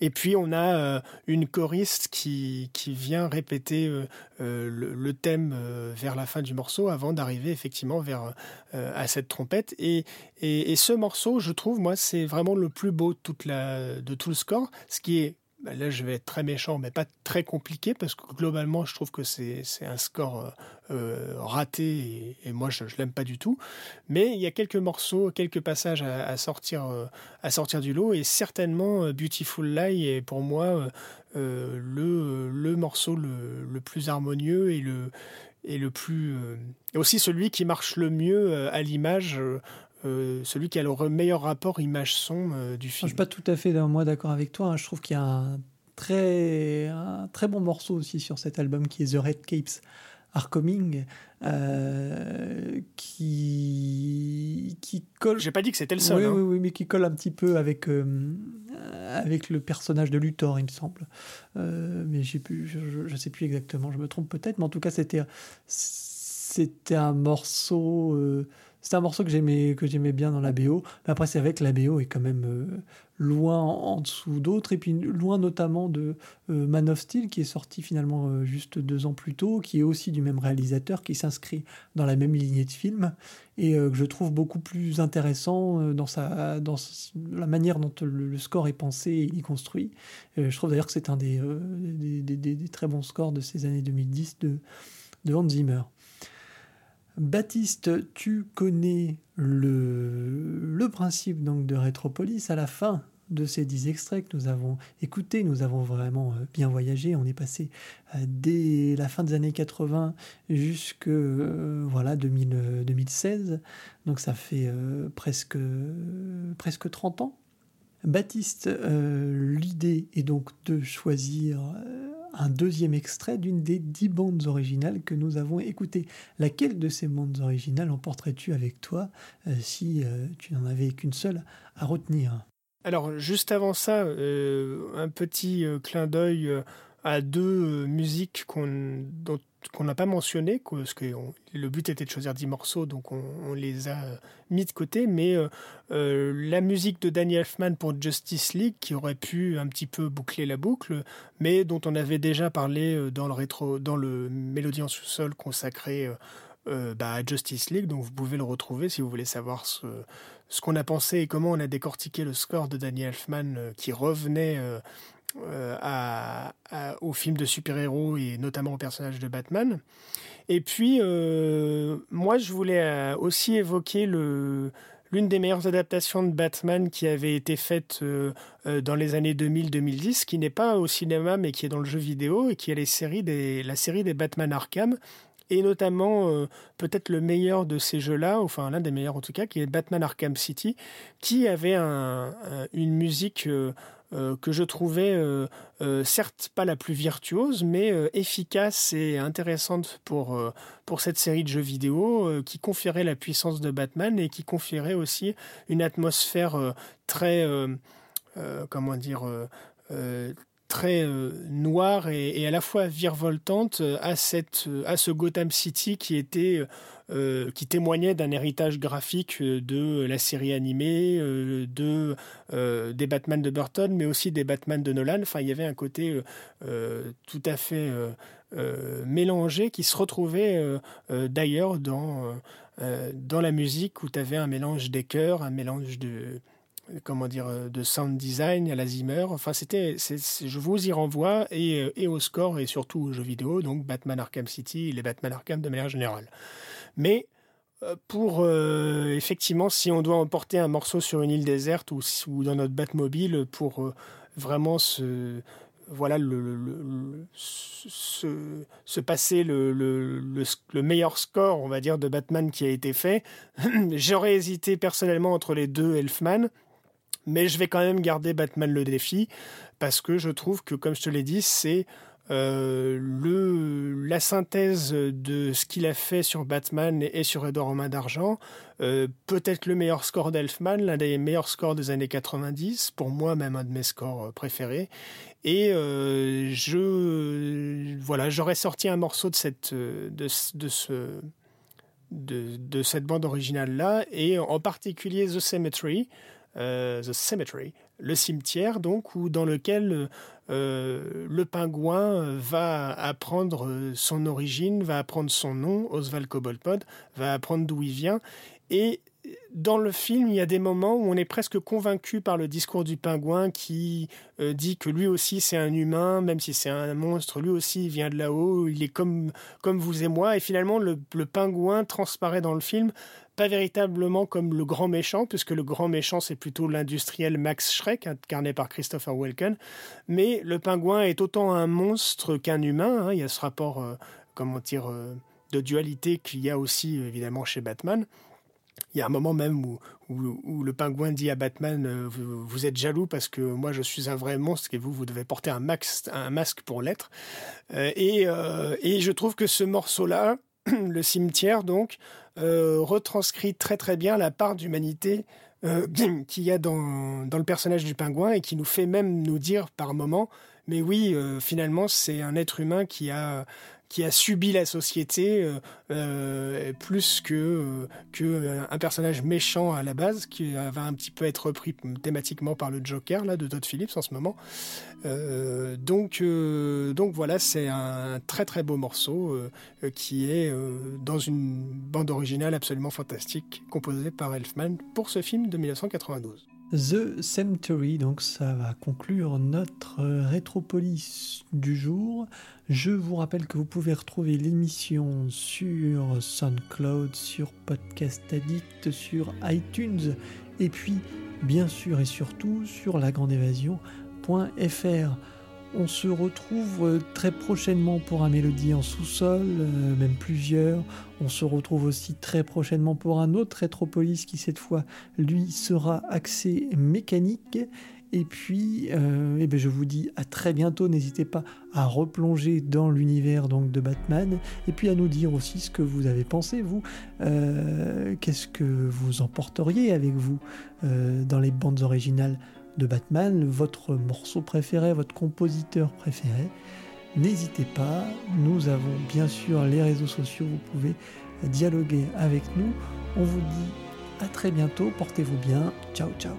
Et puis on a euh, une choriste qui, qui vient répéter euh, le, thème vers la fin du morceau avant d'arriver effectivement vers à cette trompette. Et, et, ce morceau, je trouve, moi, c'est vraiment le plus beau de tout le score, ce qui est bah, là je vais être très méchant, mais pas très compliqué, parce que globalement je trouve que c'est un score euh, euh, raté, et, moi je, ne l'aime pas du tout. Mais il y a quelques morceaux, quelques passages à, sortir, euh, à sortir du lot, et certainement Beautiful Lie est pour moi le, morceau le, plus harmonieux et le, et le plus... et aussi celui qui marche le mieux à l'image euh, celui qui a le meilleur rapport image-son euh, du film. Je suis pas tout à fait moi d'accord avec toi. Hein. Je trouve qu'il y a un très, un très bon morceau aussi sur cet album qui est The Red Capes Are Coming, euh, qui, qui colle. J'ai pas dit que c'était le seul. Oui, hein. oui, oui, mais qui colle un petit peu avec, avec le personnage de Luthor, il me semble. mais j'ai plus, je, ne sais plus exactement, je me trompe peut-être, mais en tout cas, c'était, c'était un morceau c'est un morceau que j'aimais bien dans la BO. Mais après, c'est vrai que la BO est quand même euh, loin en, dessous d'autres, et puis loin notamment de euh, Man of Steel, qui est sorti finalement euh, juste deux ans plus tôt, qui est aussi du même réalisateur, qui s'inscrit dans la même lignée de films, et que je trouve beaucoup plus intéressant dans, la manière dont le, score est pensé et il est construit. je trouve d'ailleurs que c'est un des, très bons scores de ces années 2010 de, de Hans Zimmer. Baptiste, tu connais le, principe donc de Retropolis. À la fin de ces dix extraits que nous avons écoutés, nous avons vraiment euh, bien voyagé. On est passé euh, dès la fin des années 80 jusque euh, voilà 2016. Donc ça fait presque, presque 30 ans. Baptiste, l'idée est donc de choisir un deuxième extrait d'une des dix bandes originales que nous avons écoutées. Laquelle de ces bandes originales emporterais-tu avec toi si tu n'en avais qu'une seule à retenir? Alors, juste avant ça, euh, un petit euh, clin d'œil euh, à deux musiques qu'on qu'on n'a pas mentionnées, parce que le but était de choisir dix morceaux, donc on, les a mis de côté, mais la musique de Danny Elfman pour Justice League, qui aurait pu un petit peu boucler la boucle, mais dont on avait déjà parlé dans le rétro, dans le Mélodie en sous-sol consacré bah, à Justice League, donc vous pouvez le retrouver si vous voulez savoir ce, ce qu'on a pensé et comment on a décortiqué le score de Danny Elfman euh, qui revenait euh, euh, à, au film de super-héros et notamment au personnage de Batman. Et puis, moi, je voulais aussi évoquer l'une des meilleures adaptations de Batman qui avait été faite dans les années 2000-2010, qui n'est pas au cinéma mais qui est dans le jeu vidéo et qui est la série des Batman Arkham, et notamment euh, peut-être le meilleur de ces jeux-là, enfin l'un des meilleurs en tout cas, qui est Batman Arkham City, qui avait une musique euh, euh, que je trouvais certes pas la plus virtuose, mais efficace et intéressante pour, pour cette série de jeux vidéo, qui conférait la puissance de Batman et qui conférait aussi une atmosphère très, comment dire, très euh, noire et, à la fois virevoltante euh, à, cette, euh, à ce Gotham City qui était qui témoignait d'un héritage graphique de la série animée, de des Batman de Burton, mais aussi des Batman de Nolan. Enfin, il y avait un côté tout à fait mélangé qui se retrouvait d'ailleurs dans dans la musique où tu avais un mélange des chœurs, un mélange de comment dire, euh, de sound design à la Zimmer. Enfin, c'était, je vous y renvoie et, euh, et, au score et surtout aux jeux vidéo, donc Batman Arkham City et les Batman Arkham de manière générale. Mais euh, pour effectivement, si on doit emporter un morceau sur une île déserte ou, ou dans notre Batmobile pour vraiment se voilà le, se, passer le, le, meilleur score on va dire de Batman qui a été fait j'aurais hésité personnellement entre les deux Elfman mais je vais quand même garder Batman le défi parce que je trouve que, comme je te l'ai dit, c'est euh, le, la synthèse de ce qu'il a fait sur Batman et sur Edouard Romain d'Argent. Euh, peut-être le meilleur score d'Elfman, l'un des meilleurs scores des années 90, pour moi même un de mes scores préférés. Et euh, je voilà, j'aurais sorti un morceau de cette de, de ce de, de cette bande originale là, et en particulier The Cemetery. Euh, le cimetière, donc, où, dans lequel euh, le pingouin va apprendre son origine, va apprendre son nom, Oswald Cobblepot, va apprendre d'où il vient. Et dans le film, il y a des moments où on est presque convaincu par le discours du pingouin qui euh, dit que lui aussi c'est un humain, même si c'est un monstre, lui aussi il vient de là-haut, il est comme, comme vous et moi. Et finalement, le, pingouin transparaît dans le film pas véritablement comme le grand méchant, puisque le grand méchant c'est plutôt l'industriel Max Schreck, incarné par Christopher Walken, mais le pingouin est autant un monstre qu'un humain, hein. il y a ce rapport, euh, comment dire, euh, de dualité qu'il y a aussi évidemment chez Batman. Il y a un moment même où, le pingouin dit à Batman euh, vous, êtes jaloux parce que moi je suis un vrai monstre et vous, vous devez porter un, masque pour l'être. et, et je trouve que ce morceau-là, le cimetière, donc, euh, retranscrit très très bien la part d'humanité euh, qu'il y a dans, dans, le personnage du pingouin et qui nous fait même nous dire par moments, mais oui, euh, finalement, c'est un être humain qui a qui a subi la société euh, euh, plus que, euh, un personnage méchant à la base qui va un petit peu être repris thématiquement par le Joker là de Todd Phillips en ce moment. donc donc voilà, c'est un très très beau morceau qui est dans une bande originale absolument fantastique composée par Elfman pour ce film de 1992. The Cemetery. Donc ça va conclure notre rétropolis du jour. Je vous rappelle que vous pouvez retrouver l'émission sur SoundCloud, sur Podcast Addict, sur iTunes et puis bien sûr et surtout sur lagrandeévasion.fr. On se retrouve euh, très prochainement pour un mélodie en sous-sol, euh, même plusieurs. On se retrouve aussi très prochainement pour un autre Rétropolis qui cette fois, lui, sera axé mécanique. Et puis, euh, eh ben, je vous dis à très bientôt. N'hésitez pas à replonger dans l'univers donc de Batman, et puis à nous dire aussi ce que vous avez pensé vous. Qu'est-ce que vous emporteriez avec vous dans les bandes originales de Batman, votre morceau préféré, votre compositeur préféré. N'hésitez pas, nous avons bien sûr les réseaux sociaux, vous pouvez dialoguer avec nous. On vous dit à très bientôt, portez-vous bien, ciao ciao.